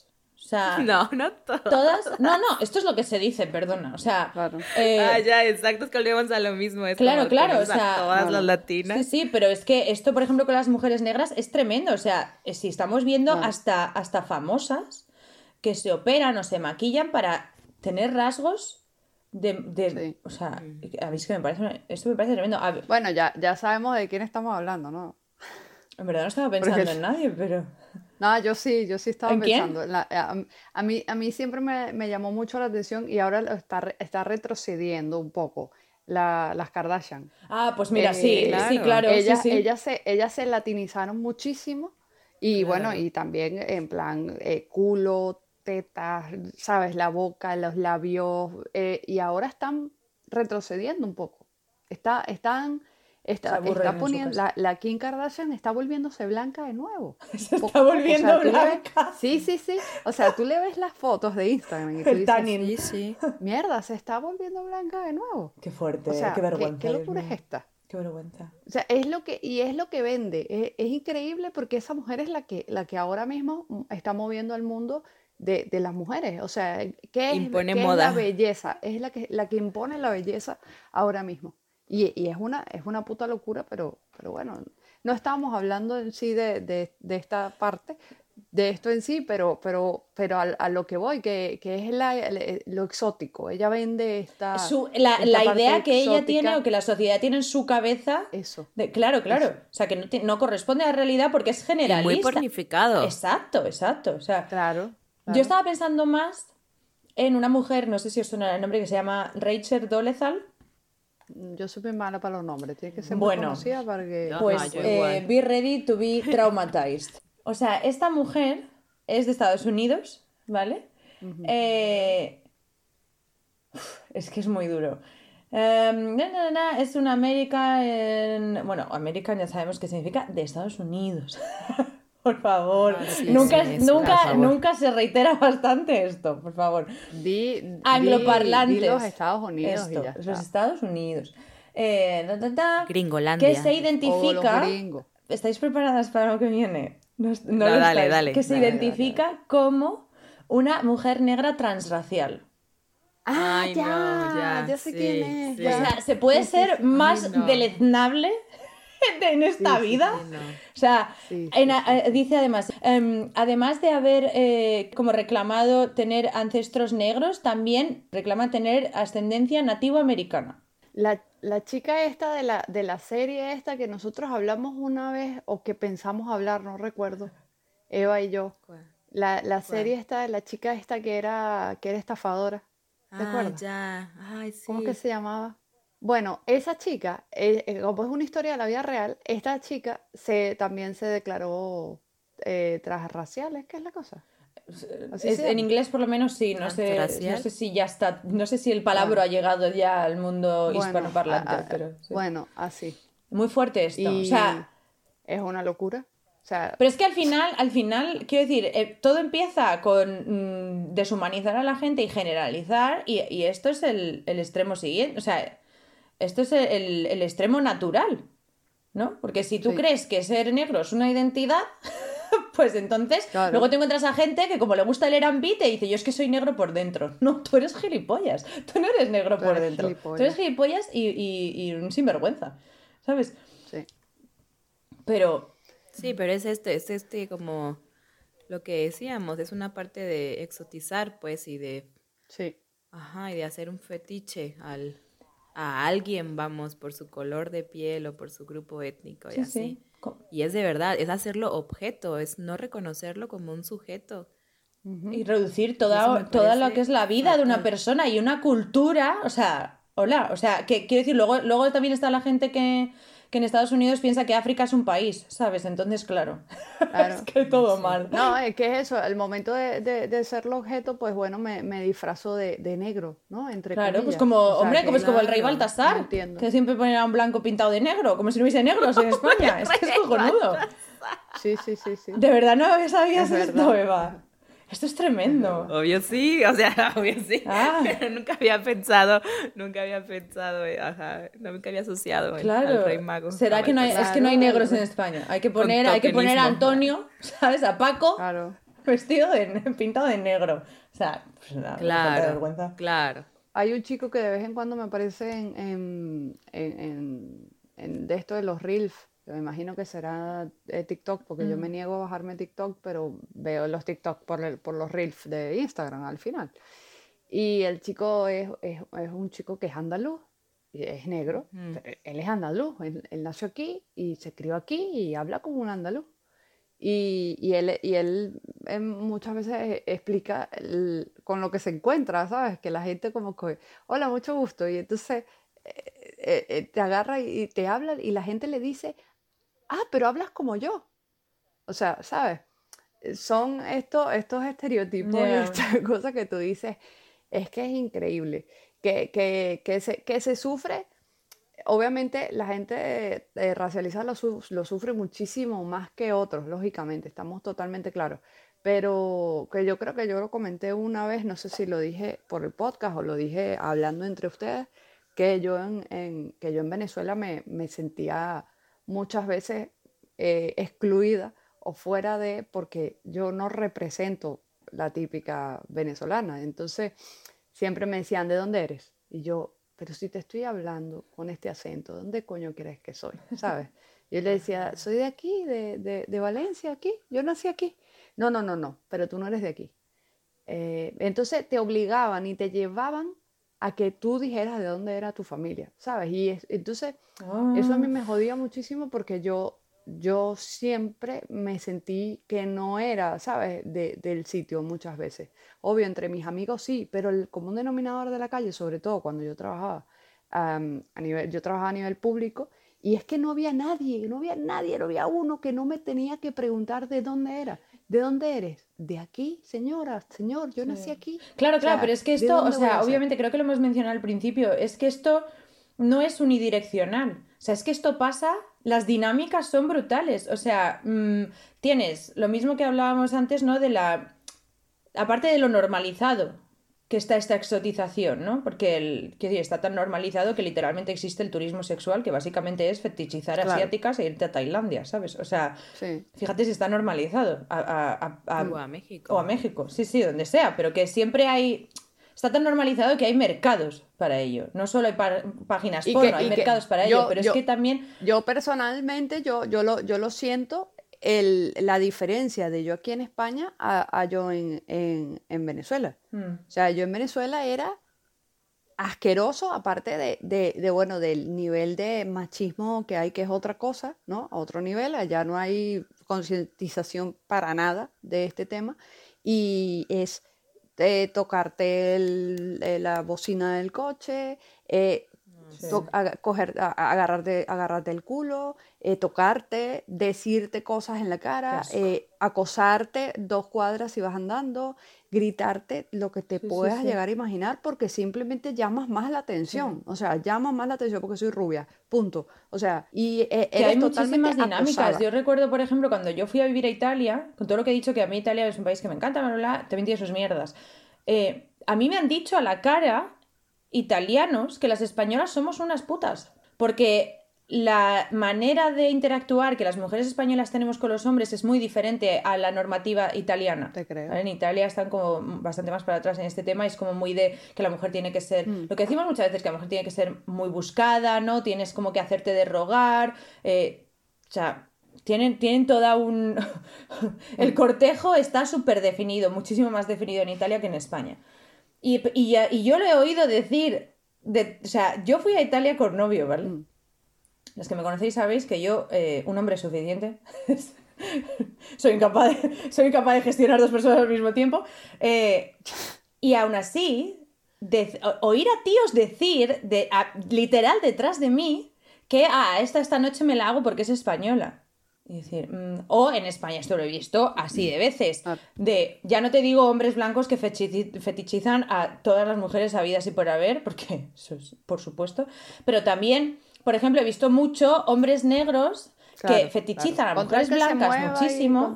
O sea, No, no todas. todas. No, no, esto es lo que se dice, perdona. O sea, Claro. eh, Ah, ya, exacto, es que volvemos a lo mismo. Es Claro, claro, o a sea, todas no, las latinas. Sí, sí, pero es que esto, por ejemplo, con las mujeres negras es tremendo. O sea, eh, si estamos viendo Claro. hasta, hasta famosas que se operan o se maquillan para tener rasgos de. de- Sí. O sea, a mí es que me parece. Esto me parece tremendo. Ver, Bueno, ya, ya sabemos de quién estamos hablando, ¿no? en verdad no estaba pensando Porque- en nadie, pero. No, yo sí, yo sí estaba pensando. la- a, a mí, a mí siempre me, me llamó mucho la atención y ahora lo está, está retrocediendo un poco la- las Kardashian. Ah, pues mira, Eh, sí, sí, claro. claro. sí, ellas, sí. ellas se, ellas se latinizaron muchísimo y bueno, Claro. y también en plan eh, culo, tetas, sabes, la boca, los labios, eh, y ahora están retrocediendo un poco. Está, están, está, está poniendo, la, la Kim Kardashian está volviéndose blanca de nuevo. Se está o volviendo sea, ves- blanca. sí, sí, sí. O sea, tú le ves las fotos de Instagram y tú El dices. Sí, sí. mierda, se está volviendo blanca de nuevo. Qué fuerte, O sea, qué ¿qué, vergüenza. qué locura es esta? Qué vergüenza. O sea, es lo que, y es lo que vende. Es, es increíble porque esa mujer es la que, la que ahora mismo está moviendo al mundo de, de las mujeres. O sea, ¿qué es, Impone qué es la belleza? Es la que, la que impone la belleza ahora mismo. Y, y es una, es una puta locura, pero, pero bueno, no estábamos hablando en sí de, de, de esta parte, de esto en sí, pero, pero, pero a, a lo que voy, que, que es la- el- lo exótico. Ella vende esta, Su- la, esta la parte idea que ella tiene o que la sociedad tiene en su cabeza. Eso. de- claro, claro. Eso. O sea, que no, no corresponde a la realidad porque es Y generalista. muy pornificado. Exacto, exacto. O sea, Claro. yo claro. estaba pensando más en una mujer, no sé si os suena el nombre, que se llama Rachel Dolezal. Yo soy muy mala para los nombres, tiene que ser muy Bueno, conocida para que... Pues yo eh, be ready to be traumatized. O sea, esta mujer es de Estados Unidos, ¿vale? Eh, uf, es que es muy duro. Em, na, na, na, es una American. Bueno, American ya sabemos que significa de Estados Unidos. por favor. Ah, sí, nunca, sí, nunca, favor. nunca se reitera bastante esto, por favor. Di, Angloparlantes. di los Estados Unidos Esto, y ya los. Estados Unidos. Eh, Gringolandia. que se identifica. ¿Estáis preparadas para lo que viene? No, es- no No, lo dale, estáis. dale. Que se Dale, identifica como una mujer negra transracial. Ah, Ay, ya, no, ya, ya sé sí, quién es. sí. O sea, se puede ser más no. deleznable en esta vida. O sea, dice además, em, además de haber eh, como reclamado tener ancestros negros, también reclama tener ascendencia nativo americana. La, chica esta de la, de la serie esta que nosotros hablamos una vez o que pensamos hablar, no recuerdo, Eva y yo. La, la serie esta de la chica esta que era, que era estafadora. ¿Te ah, ya. Ay, sí. ¿Cómo que se llamaba? Bueno, esa chica, eh, eh, como es una historia de la vida real, esta chica se, también se declaró eh, transracial, ¿es que es la cosa? en inglés por lo menos sí, no sé, no sé si ya está, no sé si el palabra ah. ha llegado ya al mundo hispanoparlante, pero Bueno, así. Muy fuerte esto, o sea... Es una locura. Pero es que al final, al final, quiero decir, eh, todo empieza con mm, deshumanizar a la gente y generalizar, y, esto es el, extremo siguiente, o sea, esto es el, extremo natural, ¿no? Porque si tú crees que ser negro es una identidad, pues entonces luego te encuentras a gente que como le gusta leer Ambi te dice, yo es que soy negro por dentro. No, tú eres gilipollas, tú no eres negro por dentro. Tú eres gilipollas y, y, y un sinvergüenza, ¿sabes? Sí. Pero Sí, pero es este, es este como lo que decíamos, es una parte de exotizar, pues, y de... Sí. Ajá, y de hacer un fetiche al, a alguien, vamos, por su color de piel o por su grupo étnico y así. Y es de verdad, es hacerlo objeto, es no reconocerlo como un sujeto. Y reducir toda, toda lo que es la vida de una persona y una cultura, o sea, hola, o sea, que quiero decir, luego, luego también está la gente que que en Estados Unidos piensa que África es un país, ¿sabes? Entonces, claro, es que todo mal. No, es que es eso, el momento de, de, ser el objeto, pues bueno, me, me disfrazo de, de, negro, ¿no? Entre claro, pues como, hombre, como es como el rey Baltasar, que siempre ponía un blanco pintado de negro, como si no hubiese negros en España, es que es cojonudo. Sí, sí, sí, sí. De verdad no sabías esto, Eva. Esto es tremendo. Obvio sí, o sea, obvio sí. Ah. nunca había pensado, nunca había pensado, eh, ajá, nunca había asociado al rey mago. ¿Será que no hay, es que no hay negros en España? Hay que poner, hay que poner a Antonio, ¿sabes? A Paco, vestido de, pintado de negro. O sea, pues nada, claro, vergüenza. Claro. Hay un chico que de vez en cuando me aparece en, en, en, en de esto de los reels me imagino que será TikTok, porque yo me mm. niego a bajarme TikTok, pero veo los TikTok por, por los reels de Instagram al final. Y el chico es, es, es un chico que es andaluz, es negro, mm. él es andaluz, él, nació aquí y se crió aquí y habla como un andaluz. Y, y, él, y él, muchas veces explica con lo que se encuentra, ¿sabes? Que la gente como que, hola, mucho gusto. Y entonces eh, eh, eh, te agarra y te habla y la gente le dice, ah, pero hablas como yo. O sea, ¿sabes? Son estos, estos estereotipos y estas cosas que tú dices, es que es increíble, que, que, que, se, que se sufre, obviamente la gente eh, racializada lo, lo, sufre muchísimo más que otros, lógicamente, estamos totalmente claros, pero que yo creo que yo lo comenté una vez, no sé si lo dije por el podcast o lo dije hablando entre ustedes, que yo en, en que yo en Venezuela me, me sentía muchas veces eh, excluida o fuera de, porque yo no represento la típica venezolana. Entonces, siempre me decían, ¿de dónde eres? Y yo, pero si te estoy hablando con este acento, ¿dónde coño crees que soy? ¿Sabes? Yo le decía, soy de aquí, de, de, Valencia, aquí, yo nací aquí. No, no, no, no, pero tú no eres de aquí. Eh, entonces te obligaban y te llevaban a que tú dijeras de dónde era tu familia, ¿sabes? Y entonces eso a mí me ah. jodía muchísimo porque yo, yo siempre me sentí que no era, ¿sabes? del sitio muchas veces. Obvio, entre mis amigos sí, pero el común denominador de la calle, sobre todo cuando yo trabajaba a nivel, yo trabajaba a nivel público, y es que no había nadie, no había nadie, no había uno que no me tenía que preguntar de dónde era. ¿De dónde eres? De aquí, señora, señor, yo nací aquí. Claro, claro, pero es que esto, o sea, obviamente creo que lo hemos mencionado al principio, es que esto no es unidireccional. O sea, es que esto pasa, las dinámicas son brutales. O sea, mm, tienes lo mismo que hablábamos antes, ¿no? De la. Aparte de lo normalizado, que está esta exotización, ¿no? Porque el, que está tan normalizado que literalmente existe el turismo sexual, que básicamente es fetichizar asiáticas e irte a Tailandia, ¿sabes? O sea, fíjate si está normalizado. A, o a México. O a México, sí, sí, donde sea, pero que siempre hay está tan normalizado que hay mercados para ello. No solo hay páginas porno, hay mercados para ello, pero es que también... Yo personalmente, yo, yo, lo, yo lo siento, el, la diferencia de yo aquí en España a, yo en, en, Venezuela. Hmm. O sea, yo en Venezuela era asqueroso, aparte de, de, de, bueno, del nivel de machismo que hay, que es otra cosa, ¿no? A otro nivel, allá no hay concientización para nada de este tema y es de tocarte eh, la bocina del coche, eh, coger, agarrarte, agarrarte el culo, eh, tocarte, decirte cosas en la cara, acosarte dos cuadras si vas andando, gritarte lo que te puedas llegar a imaginar porque simplemente llamas más la atención. O sea, llamas más la atención porque soy rubia. Punto. O sea, y eh, hay muchísimas dinámicas. Yo recuerdo, por ejemplo, cuando yo fui a vivir a Italia, con todo lo que he dicho que a mí Italia es un país que me encanta, también tiene sus mierdas. Eh, a mí me han dicho a la cara italianos que las españolas somos unas putas. Porque la manera de interactuar que las mujeres españolas tenemos con los hombres es muy diferente a la normativa italiana. Te creo. En Italia están como bastante más para atrás en este tema, es como muy de que la mujer tiene que ser, mm. lo que decimos muchas veces, que la mujer tiene que ser muy buscada, ¿no? Tienes como que hacerte de rogar, eh, o sea, tienen, tienen toda un... El cortejo está súper definido, muchísimo más definido en Italia que en España. Y, y, yo lo he oído decir, de, o sea, yo fui a Italia con novio, ¿vale? Mm. Los que me conocéis sabéis que yo, eh, un hombre suficiente, soy, incapaz de, soy incapaz de gestionar dos personas al mismo tiempo. Eh, y aún así, oír a tíos decir, de, literal detrás de mí, que ah, esta, esta noche me la hago porque es española. Y decir, mm, o en España, esto lo he visto así de veces, de, ya no te digo hombres blancos que fetichizan a todas las mujeres habidas y por haber, porque eso es por supuesto, pero también por ejemplo, he visto mucho hombres negros que fetichizan a mujeres blancas muchísimo,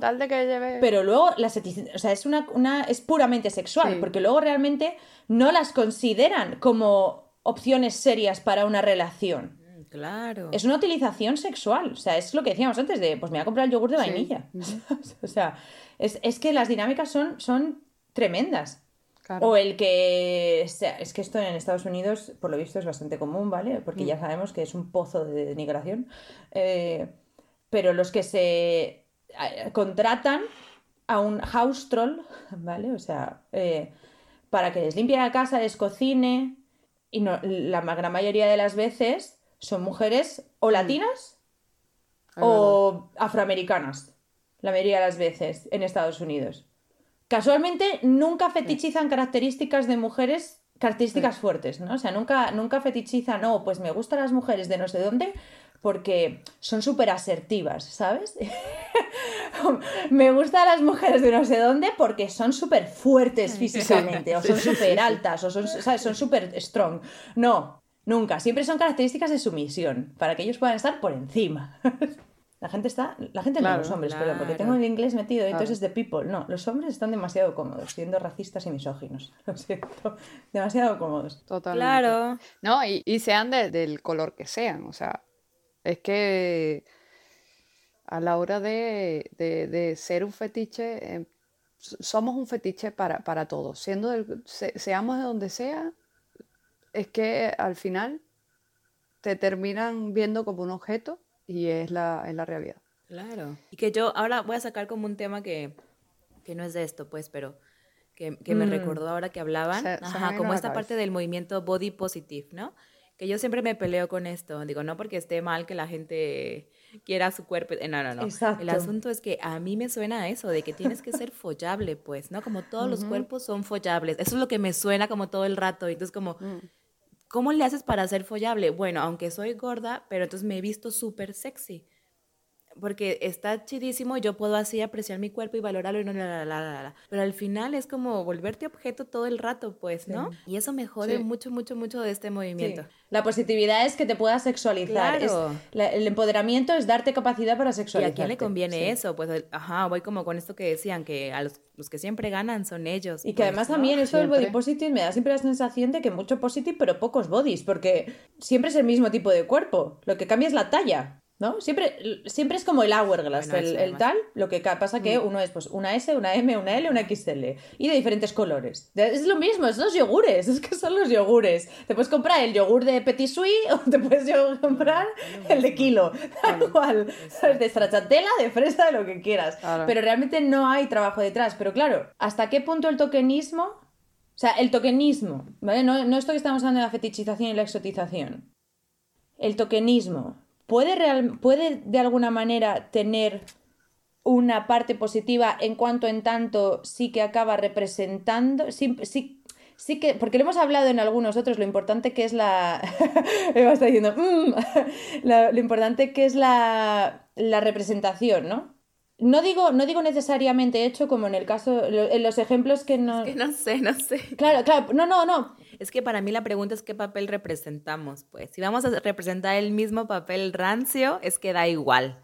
pero luego las o sea, es una, una es puramente sexual, porque luego realmente no las consideran como opciones serias para una relación. Mm, claro. Es una utilización sexual. O sea, es lo que decíamos antes de, pues me voy a comprar el yogur de vainilla. o sea, es, es, que las dinámicas son, son tremendas. O el que. Es que esto en Estados Unidos, por lo visto, es bastante común, ¿vale? Porque ya mm. sabemos que es un pozo de denigración. Eh, pero los que se contratan a un house troll, ¿vale? O sea, eh, para que les limpie la casa, les cocine. Y no, la gran mayoría de las veces son mujeres o mm. latinas o afroamericanas. La mayoría de las veces en Estados Unidos. Casualmente nunca fetichizan características de mujeres, características fuertes, ¿no? O sea, nunca, nunca fetichizan, no, pues me gustan las mujeres de no sé dónde porque son súper asertivas, ¿sabes? me gustan las mujeres de no sé dónde porque son súper fuertes físicamente, o son súper altas, o son, ¿sabes? Son súper strong. No, nunca. Siempre son características de sumisión, para que ellos puedan estar por encima. La gente está, la gente no, los hombres, pero porque tengo el inglés metido, entonces es de people. No, los hombres están demasiado cómodos, siendo racistas y misóginos. Lo siento, demasiado cómodos. Totalmente. Claro. No, y, y sean del color que sean, o sea, es que a la hora de, de, ser un fetiche, eh, somos un fetiche para, para todos. Siendo seamos de donde sea, es que al final te terminan viendo como un objeto y es la, la realidad. Claro. Y que yo ahora voy a sacar como un tema que, que no es de esto, pues, pero que, que me mm. recordó ahora que hablaban, ajá, como esta parte del movimiento body positive, ¿no? Que yo siempre me peleo con esto, digo, no porque esté mal que la gente quiera su cuerpo, eh, no, no, no. Exacto. El asunto es que a mí me suena a eso, de que tienes que ser follable, pues, ¿no? Como todos los cuerpos son follables, eso es lo que me suena como todo el rato, y entonces como... Mm. ¿Cómo le haces para ser follable? Bueno, aunque soy gorda, pero entonces me he visto súper sexy. Porque está chidísimo, yo puedo así apreciar mi cuerpo y valorarlo y no, la, la, la, Pero al final es como volverte objeto todo el rato, pues, ¿no? Y eso me jode mucho, mucho, mucho de este movimiento. La positividad es que te puedas sexualizar. Claro. el empoderamiento es darte capacidad para sexualizar. ¿Y a quién le conviene eso? Pues, ajá, voy como con esto que decían, que a los, que siempre ganan son ellos. Y que además también eso del body positive me da siempre la sensación de que mucho positive, pero pocos bodies, porque siempre es el mismo tipo de cuerpo. Lo que cambia es la talla. ¿No? Siempre, siempre es como el hourglass, Bueno, el, tal, lo que pasa que uno es pues una S, una M, una L, una XL y de diferentes colores. Es lo mismo, es los yogures, es que son los yogures. Te puedes comprar el yogur de Petit Suisse o te puedes comprar el de kilo, tal cual, ¿sabes? de stracciatella, de fresa, de lo que quieras. Pero realmente no hay trabajo detrás. Pero claro, ¿hasta qué punto el tokenismo? O sea, el tokenismo, ¿vale? No, no esto que estamos hablando de la fetichización y la exotización el tokenismo puede, puede de alguna manera tener una parte positiva en cuanto en tanto sí que acaba representando, sí, sí, sí que, porque lo hemos hablado en algunos otros, lo importante que es la... Eva está diciendo, "Mm", la- lo importante que es la, la representación, ¿no? No digo, no digo necesariamente hecho como en el caso, en los ejemplos que no... Que no sé, no sé. Claro, claro, no, no, no, Es que para mí la pregunta es qué papel representamos, pues. Si vamos a representar el mismo papel rancio, es que da igual.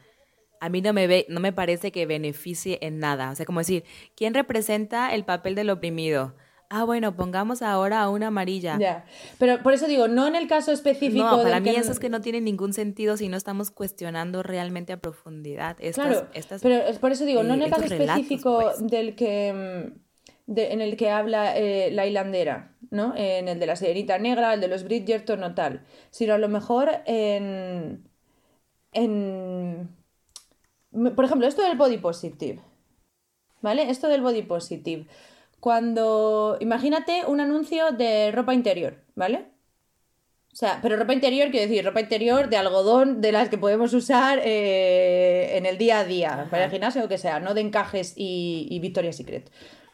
A mí no me ve, no me parece que beneficie en nada. O sea, como decir, ¿quién representa el papel del oprimido? Ah, bueno, pongamos ahora a una amarilla. Ya, pero por eso digo, no en el caso específico. No, para mí que- eso es que no tiene ningún sentido si no estamos cuestionando realmente a profundidad estas, Claro, estas pero por eso digo, no en el caso relatos, específico pues. del que mm, de- en el que habla eh, la hilandera, ¿no? En el de la sirenita negra, el de los Bridgerton o tal, sino a lo mejor en en por ejemplo, esto del body positive. ¿Vale? Esto del body positive. Cuando imagínate un anuncio de ropa interior, ¿vale? O sea, pero ropa interior, quiero decir, ropa interior de algodón de las que podemos usar eh, en el día a día, para el gimnasio o lo que sea, no de encajes y, y Victoria's Secret.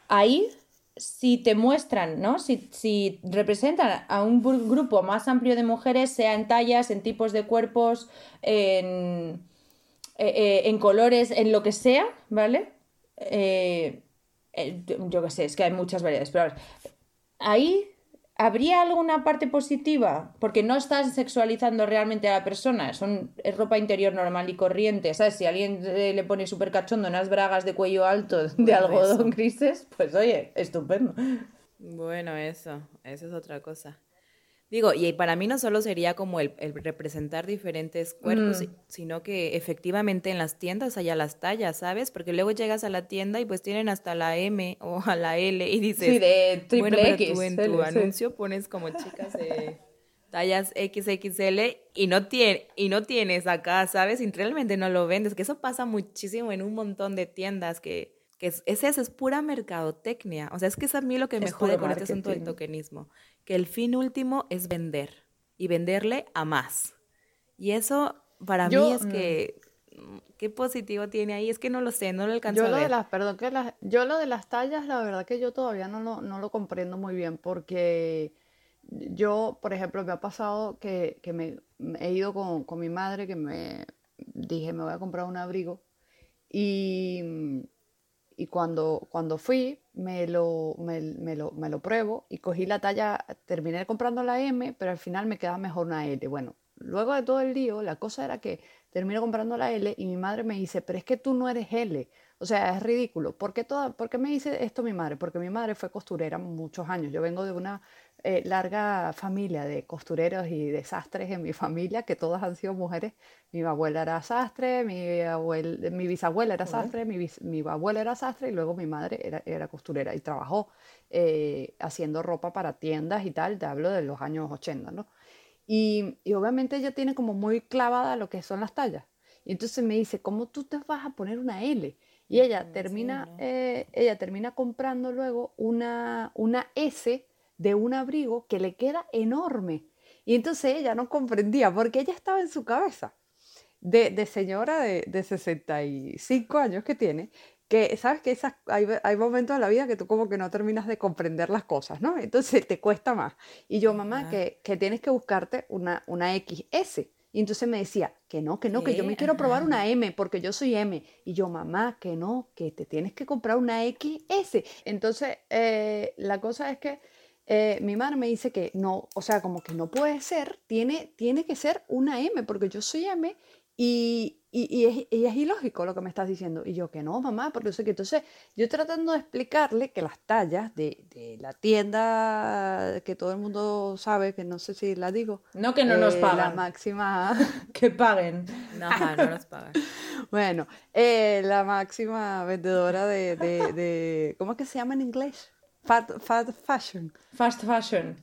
Ahí, si te muestran, ¿no? Si, si representan a un grupo más amplio de mujeres, sea en tallas, en tipos de cuerpos, en, eh, eh, en colores, en lo que sea, ¿vale? Eh, eh, yo qué sé, es que hay muchas variedades, pero ahí ¿Habría alguna parte positiva? Porque no estás sexualizando realmente a la persona, son, es ropa interior normal y corriente, ¿sabes? Si alguien eh, le pone súper cachondo unas bragas de cuello alto de Bueno, algodón eso. grises, pues oye, estupendo. Bueno, eso, eso es otra cosa. Digo, y para mí no solo sería como el, el representar diferentes cuerpos, Mm. si- sino que efectivamente en las tiendas haya las tallas, ¿sabes? Porque luego llegas a la tienda y pues tienen hasta la M o a la L y dices, Sí, de triple bueno, pero X. tú en L, tu sí. anuncio pones como chicas de tallas XXL y no, tiene, y no tienes acá, ¿sabes? Y realmente no lo vendes, que eso pasa muchísimo en un montón de tiendas que, que es, es eso, es pura mercadotecnia. O sea, es que es a mí lo que me Es jode con este asunto del tokenismo, que el fin último es vender y venderle a más. Y eso para Yo, mí es mm. que... ¿Qué positivo tiene ahí? Es que no lo sé, no lo alcanzo Yo a lo de ver. las, perdón, que las, yo lo de las tallas, la verdad que yo todavía no lo, no lo comprendo muy bien, porque yo, por ejemplo, me ha pasado que, que me me he ido con, con mi madre, que me dije, me voy a comprar un abrigo, y, y cuando, cuando fui, me lo, me, me lo, me lo pruebo y cogí la talla, terminé comprando la M, pero al final me queda mejor una L. Bueno, luego de todo el lío, la cosa era que terminé comprando la L y mi madre me dice, pero es que tú no eres L. O sea, es ridículo. ¿Por qué, toda, ¿por me dice esto mi madre? Porque mi madre fue costurera muchos años. Yo vengo de una eh, larga familia de costureros y de sastres en mi familia, que todas han sido mujeres. Mi abuela era sastre, mi, abuel- mi bisabuela era sastre, mi, bis- mi abuela era sastre y luego mi madre era, era costurera y trabajó eh, haciendo ropa para tiendas y tal. Te hablo de los años 80, ¿no? Y, y obviamente ella tiene como muy clavada lo que son las tallas. Y entonces me dice, ¿cómo tú te vas a poner una L? Y ella sí, termina, ¿no? eh, ella termina comprando luego una, una S de un abrigo que le queda enorme. Y entonces ella no comprendía porque ella estaba en su cabeza de, de señora de, de 65 años que tiene, que sabes que esas, hay, hay momentos en la vida que tú como que no terminas de comprender las cosas, ¿no? Entonces te cuesta más. Y yo, mamá, que, que tienes que buscarte una, una XS. Y entonces me decía, que no, que no, que yo me quiero probar una M porque yo soy M. Y yo, mamá, que no, que te tienes que comprar una XS. Entonces, eh, la cosa es que eh, mi madre me dice que no, o sea, como que no puede ser, tiene, tiene que ser una M porque yo soy M y, y, es, y, es, ilógico lo que me estás diciendo. Y yo que no, mamá, porque yo sé que entonces yo tratando de explicarle que las tallas de, de, la tienda que todo el mundo sabe, que no sé si la digo. No que no nos pagan. La máxima. que paguen. No, no nos pagan. bueno, eh, la máxima vendedora de, de, de, ¿Cómo es que se llama en inglés? Fat, fat fashion. Fast fashion.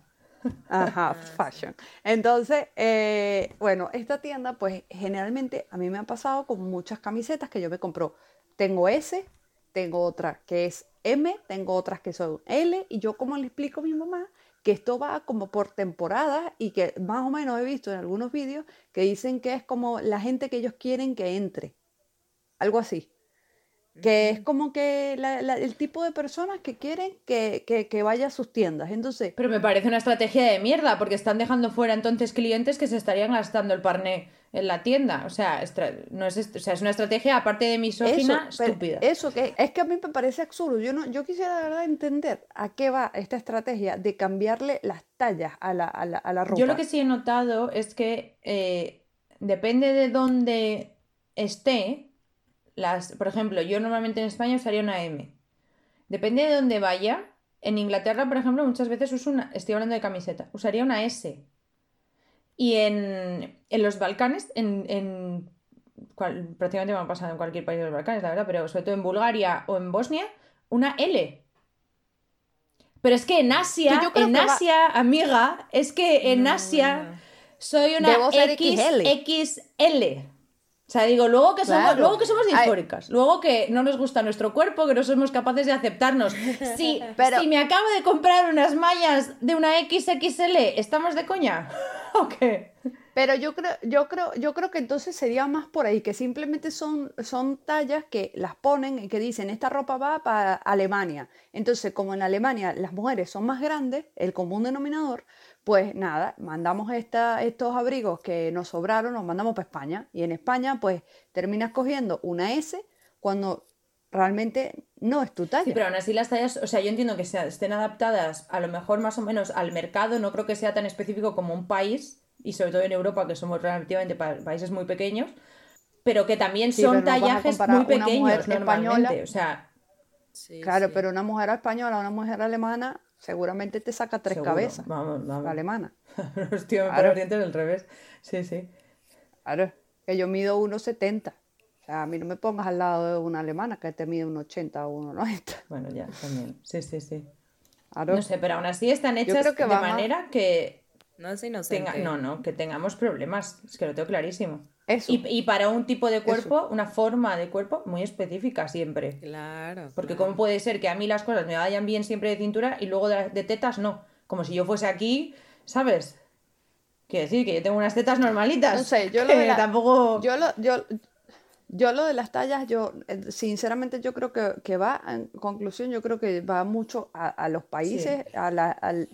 Ajá, fashion. Entonces, eh, bueno, esta tienda, pues generalmente a mí me ha pasado con muchas camisetas que yo me compro. Tengo S, tengo otra que es M, tengo otras que son L, y yo como le explico a mi mamá que esto va como por temporada y que más o menos he visto en algunos vídeos que dicen que es como la gente que ellos quieren que entre. Algo así que es como que el tipo de personas que quieren que, vaya a sus tiendas. Entonces, Pero me parece una estrategia de mierda, porque están dejando fuera entonces clientes que se estarían gastando el parné en la tienda. O sea, no es, o sea, es una estrategia, aparte de misógina, estúpida. Eso, que es que a mí me parece absurdo. Yo, no, yo quisiera de verdad entender a qué va esta estrategia de cambiarle las tallas a la, a la, a la ropa. Yo lo que sí he notado es que eh, depende de dónde esté, las, por ejemplo, yo normalmente en España usaría una M. Depende de dónde vaya. En Inglaterra, por ejemplo, muchas veces uso una, estoy hablando de camiseta, usaría una S. Y en, los Balcanes, en, prácticamente me ha pasado en cualquier país de los Balcanes, la verdad, pero sobre todo en Bulgaria o en Bosnia, una L. Pero es que en Asia, en Asia, amiga, es que en Asia soy una XXL. O sea, digo, luego que somos, luego que somos disfóricas, luego que no nos gusta nuestro cuerpo, que no somos capaces de aceptarnos. Si, Pero... si me acabo de comprar unas mallas de una XXL, ¿estamos de coña? ¿O qué? Pero yo creo, yo creo, yo creo que entonces sería más por ahí, que simplemente son, son tallas que las ponen y que dicen esta ropa va para Alemania. Entonces, como en Alemania las mujeres son más grandes, el común denominador, pues nada, mandamos esta, estos abrigos que nos sobraron, los mandamos para España. Y en España, pues terminas cogiendo una S cuando realmente no es tu talla. Sí, pero aún así las tallas, o sea, yo entiendo que estén adaptadas a lo mejor más o menos al mercado, no creo que sea tan específico como un país, y sobre todo en Europa, que somos relativamente países muy pequeños, pero que también son tallajes muy pequeños normalmente, o sea... claro, pero una mujer española, una mujer alemana, seguramente te saca tres cabezas. Vamos, vamos. La alemana. Hostia, me claro. dientes del revés. Sí, sí. Claro, que yo mido 1,70. O sea, a mí no me pongas al lado de una alemana que te mide 1,80 o 1,90. Bueno, ya, también. Sí, sí, sí. Claro. No sé, pero aún así están hechas de manera que... No es inocente. no, no, que tengamos problemas. Es que lo tengo clarísimo. Y, para un tipo de cuerpo, una forma de cuerpo muy específica siempre. Claro. Porque ¿cómo puede ser que a mí las cosas me vayan bien siempre de cintura y luego de, tetas no? Como si yo fuese aquí, ¿sabes? Quiero decir que yo tengo unas tetas normalitas. No sé, yo lo de tampoco... Yo lo, yo, yo lo de las tallas, yo eh, sinceramente yo creo que, va, en conclusión, yo creo que va mucho a, los países, a, la, al,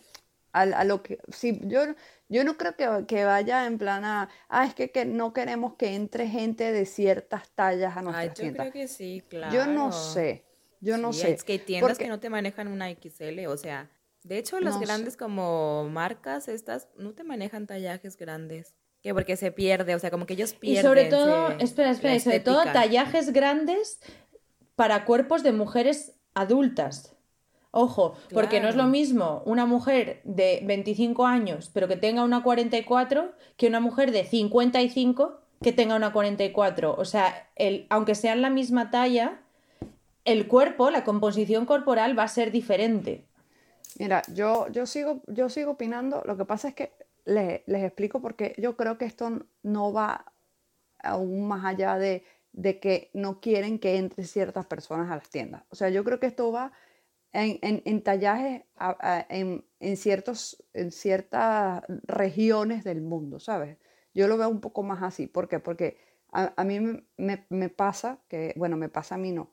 a, lo que... Sí, yo yo no creo que, vaya en plan a, ah, es que, no queremos que entre gente de ciertas tallas a nuestras Ay, yo creo que sí, claro. Yo no sé, yo no sé. Es que hay tiendas que no te manejan una XL, o sea, de hecho las grandes como marcas estas no te manejan tallajes grandes. Que porque se pierde, o sea, como que ellos pierden. Y sobre todo, espera, espera, sobre todo tallajes grandes para cuerpos de mujeres adultas. Ojo, porque no es lo mismo una mujer de 25 años, pero que tenga una 44, que una mujer de 55 que tenga una 44. O sea, el, aunque sean la misma talla, el cuerpo, la composición corporal va a ser diferente. Mira, yo, yo, sigo, yo sigo opinando. Lo que pasa es que les, les explico porque yo creo que esto no va aún más allá de, de que no quieren que entre ciertas personas a las tiendas. O sea, yo creo que esto va en, en, tallajes en, en, ciertos, en ciertas regiones del mundo, ¿sabes? Yo lo veo un poco más así. ¿Por qué? Porque a, a mí me, me, pasa que, bueno, me pasa a mí no,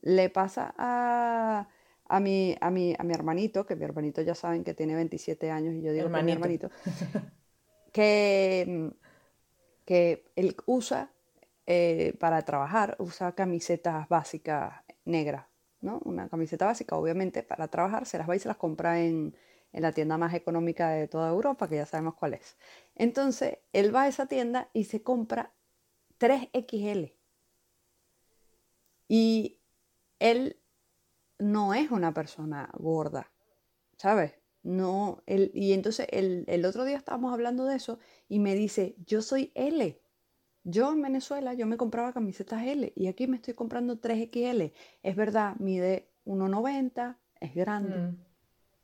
le pasa a, a, mi, a, mi, a mi hermanito, que mi hermanito ya saben que tiene 27 años y yo digo que mi hermanito, que, que él usa eh, para trabajar, usa camisetas básicas negras una camiseta básica, obviamente, para trabajar, se las va y se las compra en, la tienda más económica de toda Europa, que ya sabemos cuál es. Entonces, él va a esa tienda y se compra 3XL. Y él no es una persona gorda, ¿sabes? No, él, y entonces el, el otro día estábamos hablando de eso y me dice, yo soy L. Yo en Venezuela, yo me compraba camisetas L y aquí me estoy comprando 3XL. Es verdad, mide 1,90, es grande, Mm.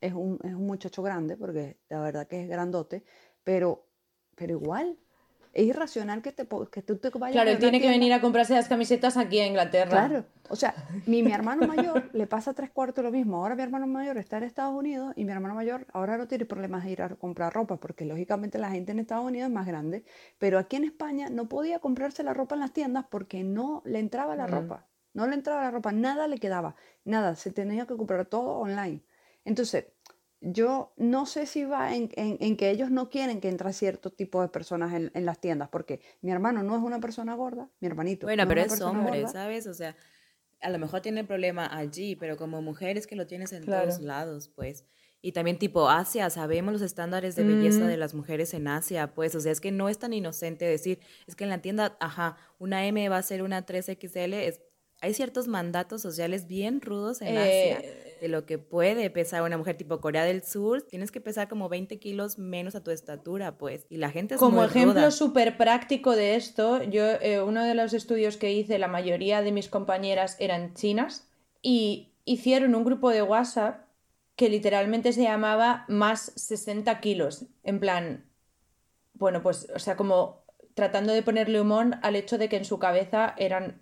es, un, es un muchacho grande, porque la verdad que es grandote, pero, pero igual, es irracional que, te, que tú te vayas Claro, él tiene que venir a comprarse las camisetas aquí a Inglaterra. Claro, o sea, mi, mi hermano mayor le pasa tres cuartos lo mismo. Ahora mi hermano mayor está en Estados Unidos y mi hermano mayor ahora no tiene problemas de ir a comprar ropa porque lógicamente la gente en Estados Unidos es más grande, pero aquí en España no podía comprarse la ropa en las tiendas porque no le entraba la ropa, no le entraba la ropa, nada le quedaba, nada, se tenía que comprar todo online. Entonces, yo no sé si va en, en- en que ellos no quieren que entre cierto tipo de personas en, en las tiendas, porque mi hermano no es una persona gorda, mi hermanito. Bueno, no pero es hombre, gorda. ¿sabes? O sea, a lo mejor tiene el problema allí, pero como mujer es que lo tienes en Claro. todos lados, pues. Y también tipo Asia, sabemos los estándares de belleza Mm. de las mujeres en Asia, pues, o sea, es que no es tan inocente decir, es que en la tienda, ajá, una M va a ser una 3XL, es, hay ciertos mandatos sociales bien rudos en Asia Eh, de lo que puede pesar una mujer tipo Corea del Sur, tienes que pesar como 20 kilos menos a tu estatura, pues, y la gente es Como muy ejemplo súper práctico de esto, yo eh, uno de los estudios que hice, la mayoría de mis compañeras eran chinas y hicieron un grupo de WhatsApp que literalmente se llamaba más 60 kilos. En plan, bueno, pues, o sea, como tratando de ponerle humor al hecho de que en su cabeza eran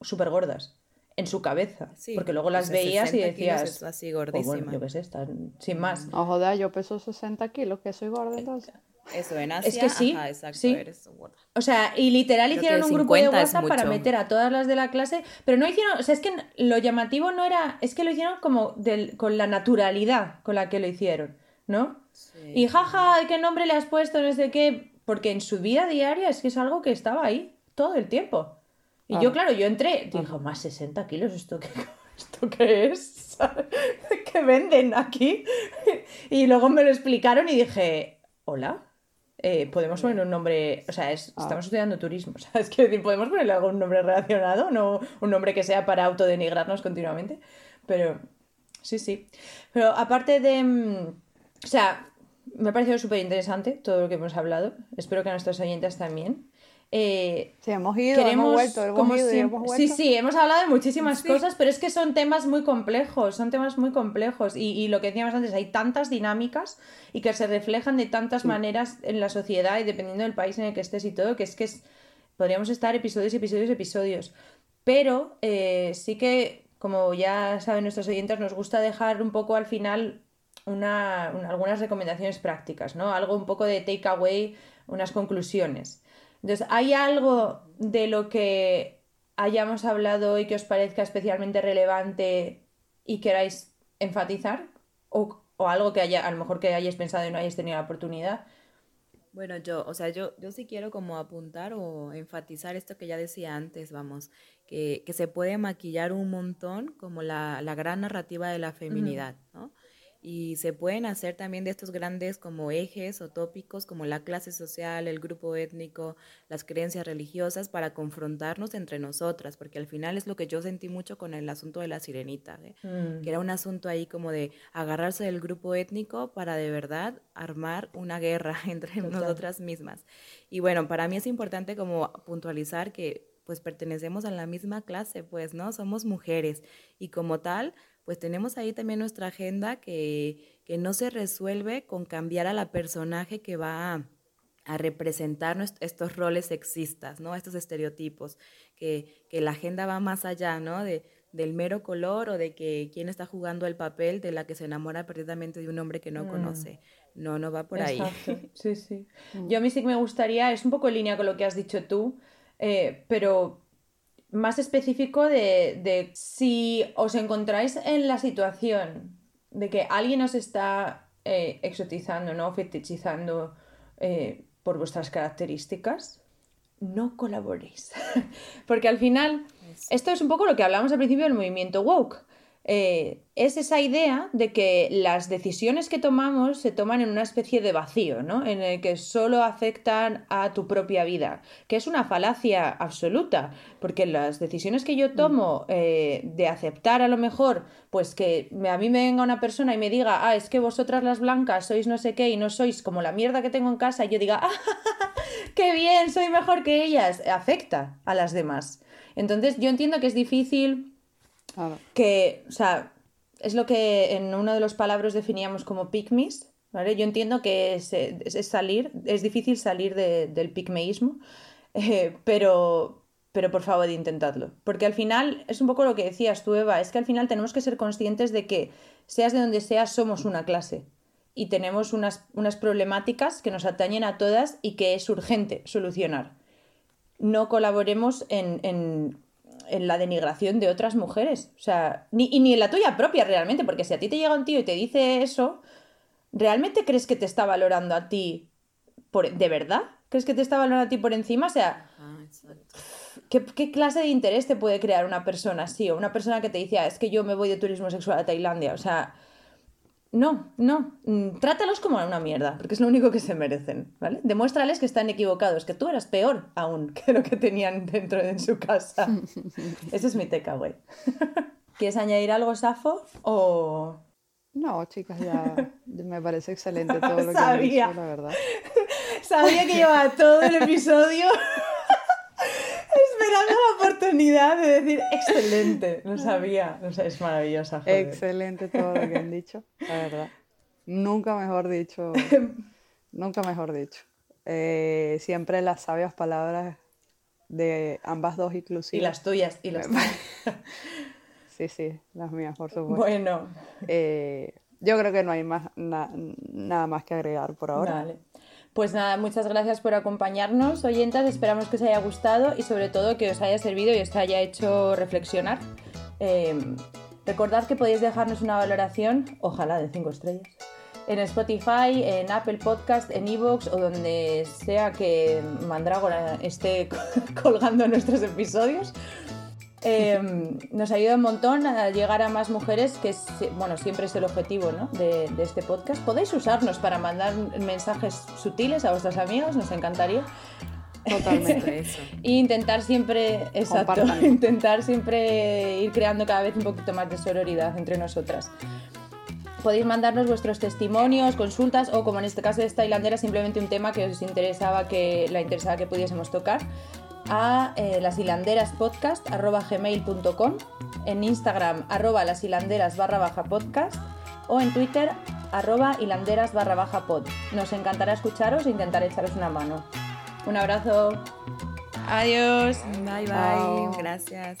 súper gordas. En su cabeza. Sí, porque luego o las veías y 60 kilos decías. así "Pues bueno, gordísima. yo qué sé, están sin más. No joda, yo peso 60 kilos, que soy gorda entonces. Eso, en Asia, Es que sí, ajá, exacto, sí. eres gorda. O sea, y literal Creo hicieron un grupo de 50 es WhatsApp para meter a todas las de la clase, pero no hicieron, o sea, es que lo llamativo no era, es que lo hicieron como del, con la naturalidad con la que lo hicieron, ¿no? Y jaja, ¿qué nombre le has puesto? No sé qué, porque en su vida diaria es que es algo que estaba ahí todo el tiempo. Y yo, Claro. yo entré, dijo, más 60 kilos, ¿esto qué, ¿esto qué es? ¿Qué venden aquí? Y luego me lo explicaron y dije, hola, eh, podemos poner un nombre, o sea, es- Ah. estamos estudiando turismo, o sea, es que decir, podemos ponerle algún nombre relacionado, no un nombre que sea para autodenigrarnos continuamente, pero sí, sí. Pero aparte de, mm, o sea, me ha parecido súper interesante todo lo que hemos hablado, espero que a nuestros oyentes también. Eh, Sí, hemos ido, queremos, hemos vuelto, hemos como ido y siempre- hemos Sí, vuelto. sí, hemos hablado de muchísimas cosas, pero es que son temas muy complejos, son temas muy complejos. Y, y lo que decíamos antes, hay tantas dinámicas y que se reflejan de tantas maneras en la sociedad y dependiendo del país en el que estés y todo, que es que es- podríamos estar episodios, episodios, episodios. Pero eh, sí que, como ya saben nuestros oyentes, nos gusta dejar un poco al final una, una- algunas recomendaciones prácticas, ¿no? Algo un poco de takeaway, unas conclusiones. Entonces, ¿hay algo de lo que hayamos hablado hoy que os parezca especialmente relevante y queráis enfatizar? ¿O, o algo que haya, a lo mejor que hayáis pensado y no hayáis tenido la oportunidad? Bueno, yo, o sea, yo, yo sí quiero como apuntar o enfatizar esto que ya decía antes, vamos, que, que se puede maquillar un montón como la, la gran narrativa de la feminidad, ¿no? Y se pueden hacer también de estos grandes como ejes o tópicos como la clase social, el grupo étnico, las creencias religiosas para confrontarnos entre nosotras, porque al final es lo que yo sentí mucho con el asunto de la sirenita, ¿eh? Mm. que era un asunto ahí como de agarrarse del grupo étnico para de verdad armar una guerra entre Total. nosotras mismas. Y bueno, para mí es importante como puntualizar que pues pertenecemos a la misma clase, pues, ¿no? Somos mujeres y como tal, pues tenemos ahí también nuestra agenda que, que no se resuelve con cambiar a la personaje que va a, a representar estos roles sexistas, ¿no? Estos estereotipos, que, que la agenda va más allá, ¿no? De, del mero color o de que quién está jugando el papel de la que se enamora perdidamente de un hombre que no Mm. conoce. No, no va por ahí. Exacto, sí, sí. Yo a mí sí que me gustaría, es un poco en línea con lo que has dicho tú, eh, pero más específico de, de si os encontráis en la situación de que alguien os está eh, exotizando, ¿no? Fetichizando eh, por vuestras características, no colaboréis. Porque al final, esto es un poco lo que hablamos al principio del movimiento woke. Eh, es esa idea de que las decisiones que tomamos se toman en una especie de vacío, ¿no? En el que solo afectan a tu propia vida, que es una falacia absoluta, porque las decisiones que yo tomo eh, de aceptar a lo mejor, pues que a mí me venga una persona y me diga, ah, es que vosotras las blancas sois no sé qué y no sois como la mierda que tengo en casa, y yo diga, ah, qué bien, soy mejor que ellas, afecta a las demás. Entonces yo entiendo que es difícil que, o sea, es lo que en uno de los palabras definíamos como pygmies, ¿vale? Yo entiendo que es, salir, es difícil salir del pigmeísmo, eh, pero, pero por favor intentadlo. Porque al final es un poco lo que decías tú, Eva, es que al final tenemos que ser conscientes de que, seas de donde seas, somos una clase. Y tenemos unas, unas problemáticas que nos atañen a todas y que es urgente solucionar. No colaboremos en la denigración de otras mujeres. O sea, ni, y ni en la tuya propia realmente, porque si a ti te llega un tío y te dice eso, ¿realmente crees que te está valorando a ti por, de verdad? ¿Crees que te está valorando a ti por encima? O sea, ¿qué, ¿qué, clase de interés te puede crear una persona así? O una persona que te dice, ah, es que yo me voy de turismo sexual a Tailandia. O sea, no, no. Mm, trátalos como una mierda, porque es lo único que se merecen, ¿vale? Demuéstrales que están equivocados, que tú eras peor aún que lo que tenían dentro de su casa. Ese es mi teca, güey. ¿Quieres añadir algo, Safo? O... No, chicas, ya me parece excelente todo lo que han dicho, la verdad. Sabía que llevaba todo el episodio oportunidad de decir excelente. No sabía. O sea, es maravillosa. Excelente todo lo que han dicho, la verdad. Nunca mejor dicho. nunca mejor dicho. Eh, siempre las sabias palabras de ambas dos inclusive. Y las tuyas, y las tuyas. sí, sí, las mías, por supuesto. Bueno. Eh, yo creo que no hay más, nada más que agregar por ahora. Vale. Pues nada, muchas gracias por acompañarnos, oyentas. Esperamos que os haya gustado y sobre todo que os haya servido y os haya hecho reflexionar. Em, recordad que podéis dejarnos una valoración, ojalá de 5 estrellas, en Spotify, en Apple Podcast, en Evox o donde sea que Mandrágora esté colgando nuestros episodios. Em, nos ayuda un montón a llegar a más mujeres, que es, bueno, siempre es el objetivo de, este podcast. Podéis usarnos para mandar mensajes sutiles a vuestros amigos, nos encantaría. Totalmente eso. e intentar siempre, exacto, intentar siempre ir creando cada vez un poquito más de sororidad entre nosotras. Podéis mandarnos vuestros testimonios, consultas o como en este caso de esta hilandera, simplemente un tema que os interesaba que la interesaba que pudiésemos tocar a eh, lashilanderaspodcast.gmail.com, en Instagram arroba lashilanderas barra baja podcast o en Twitter arroba hilanderas barra baja pod. Nos encantará escucharos e intentar echaros una mano. Un abrazo. Adiós. Bye bye. Gracias.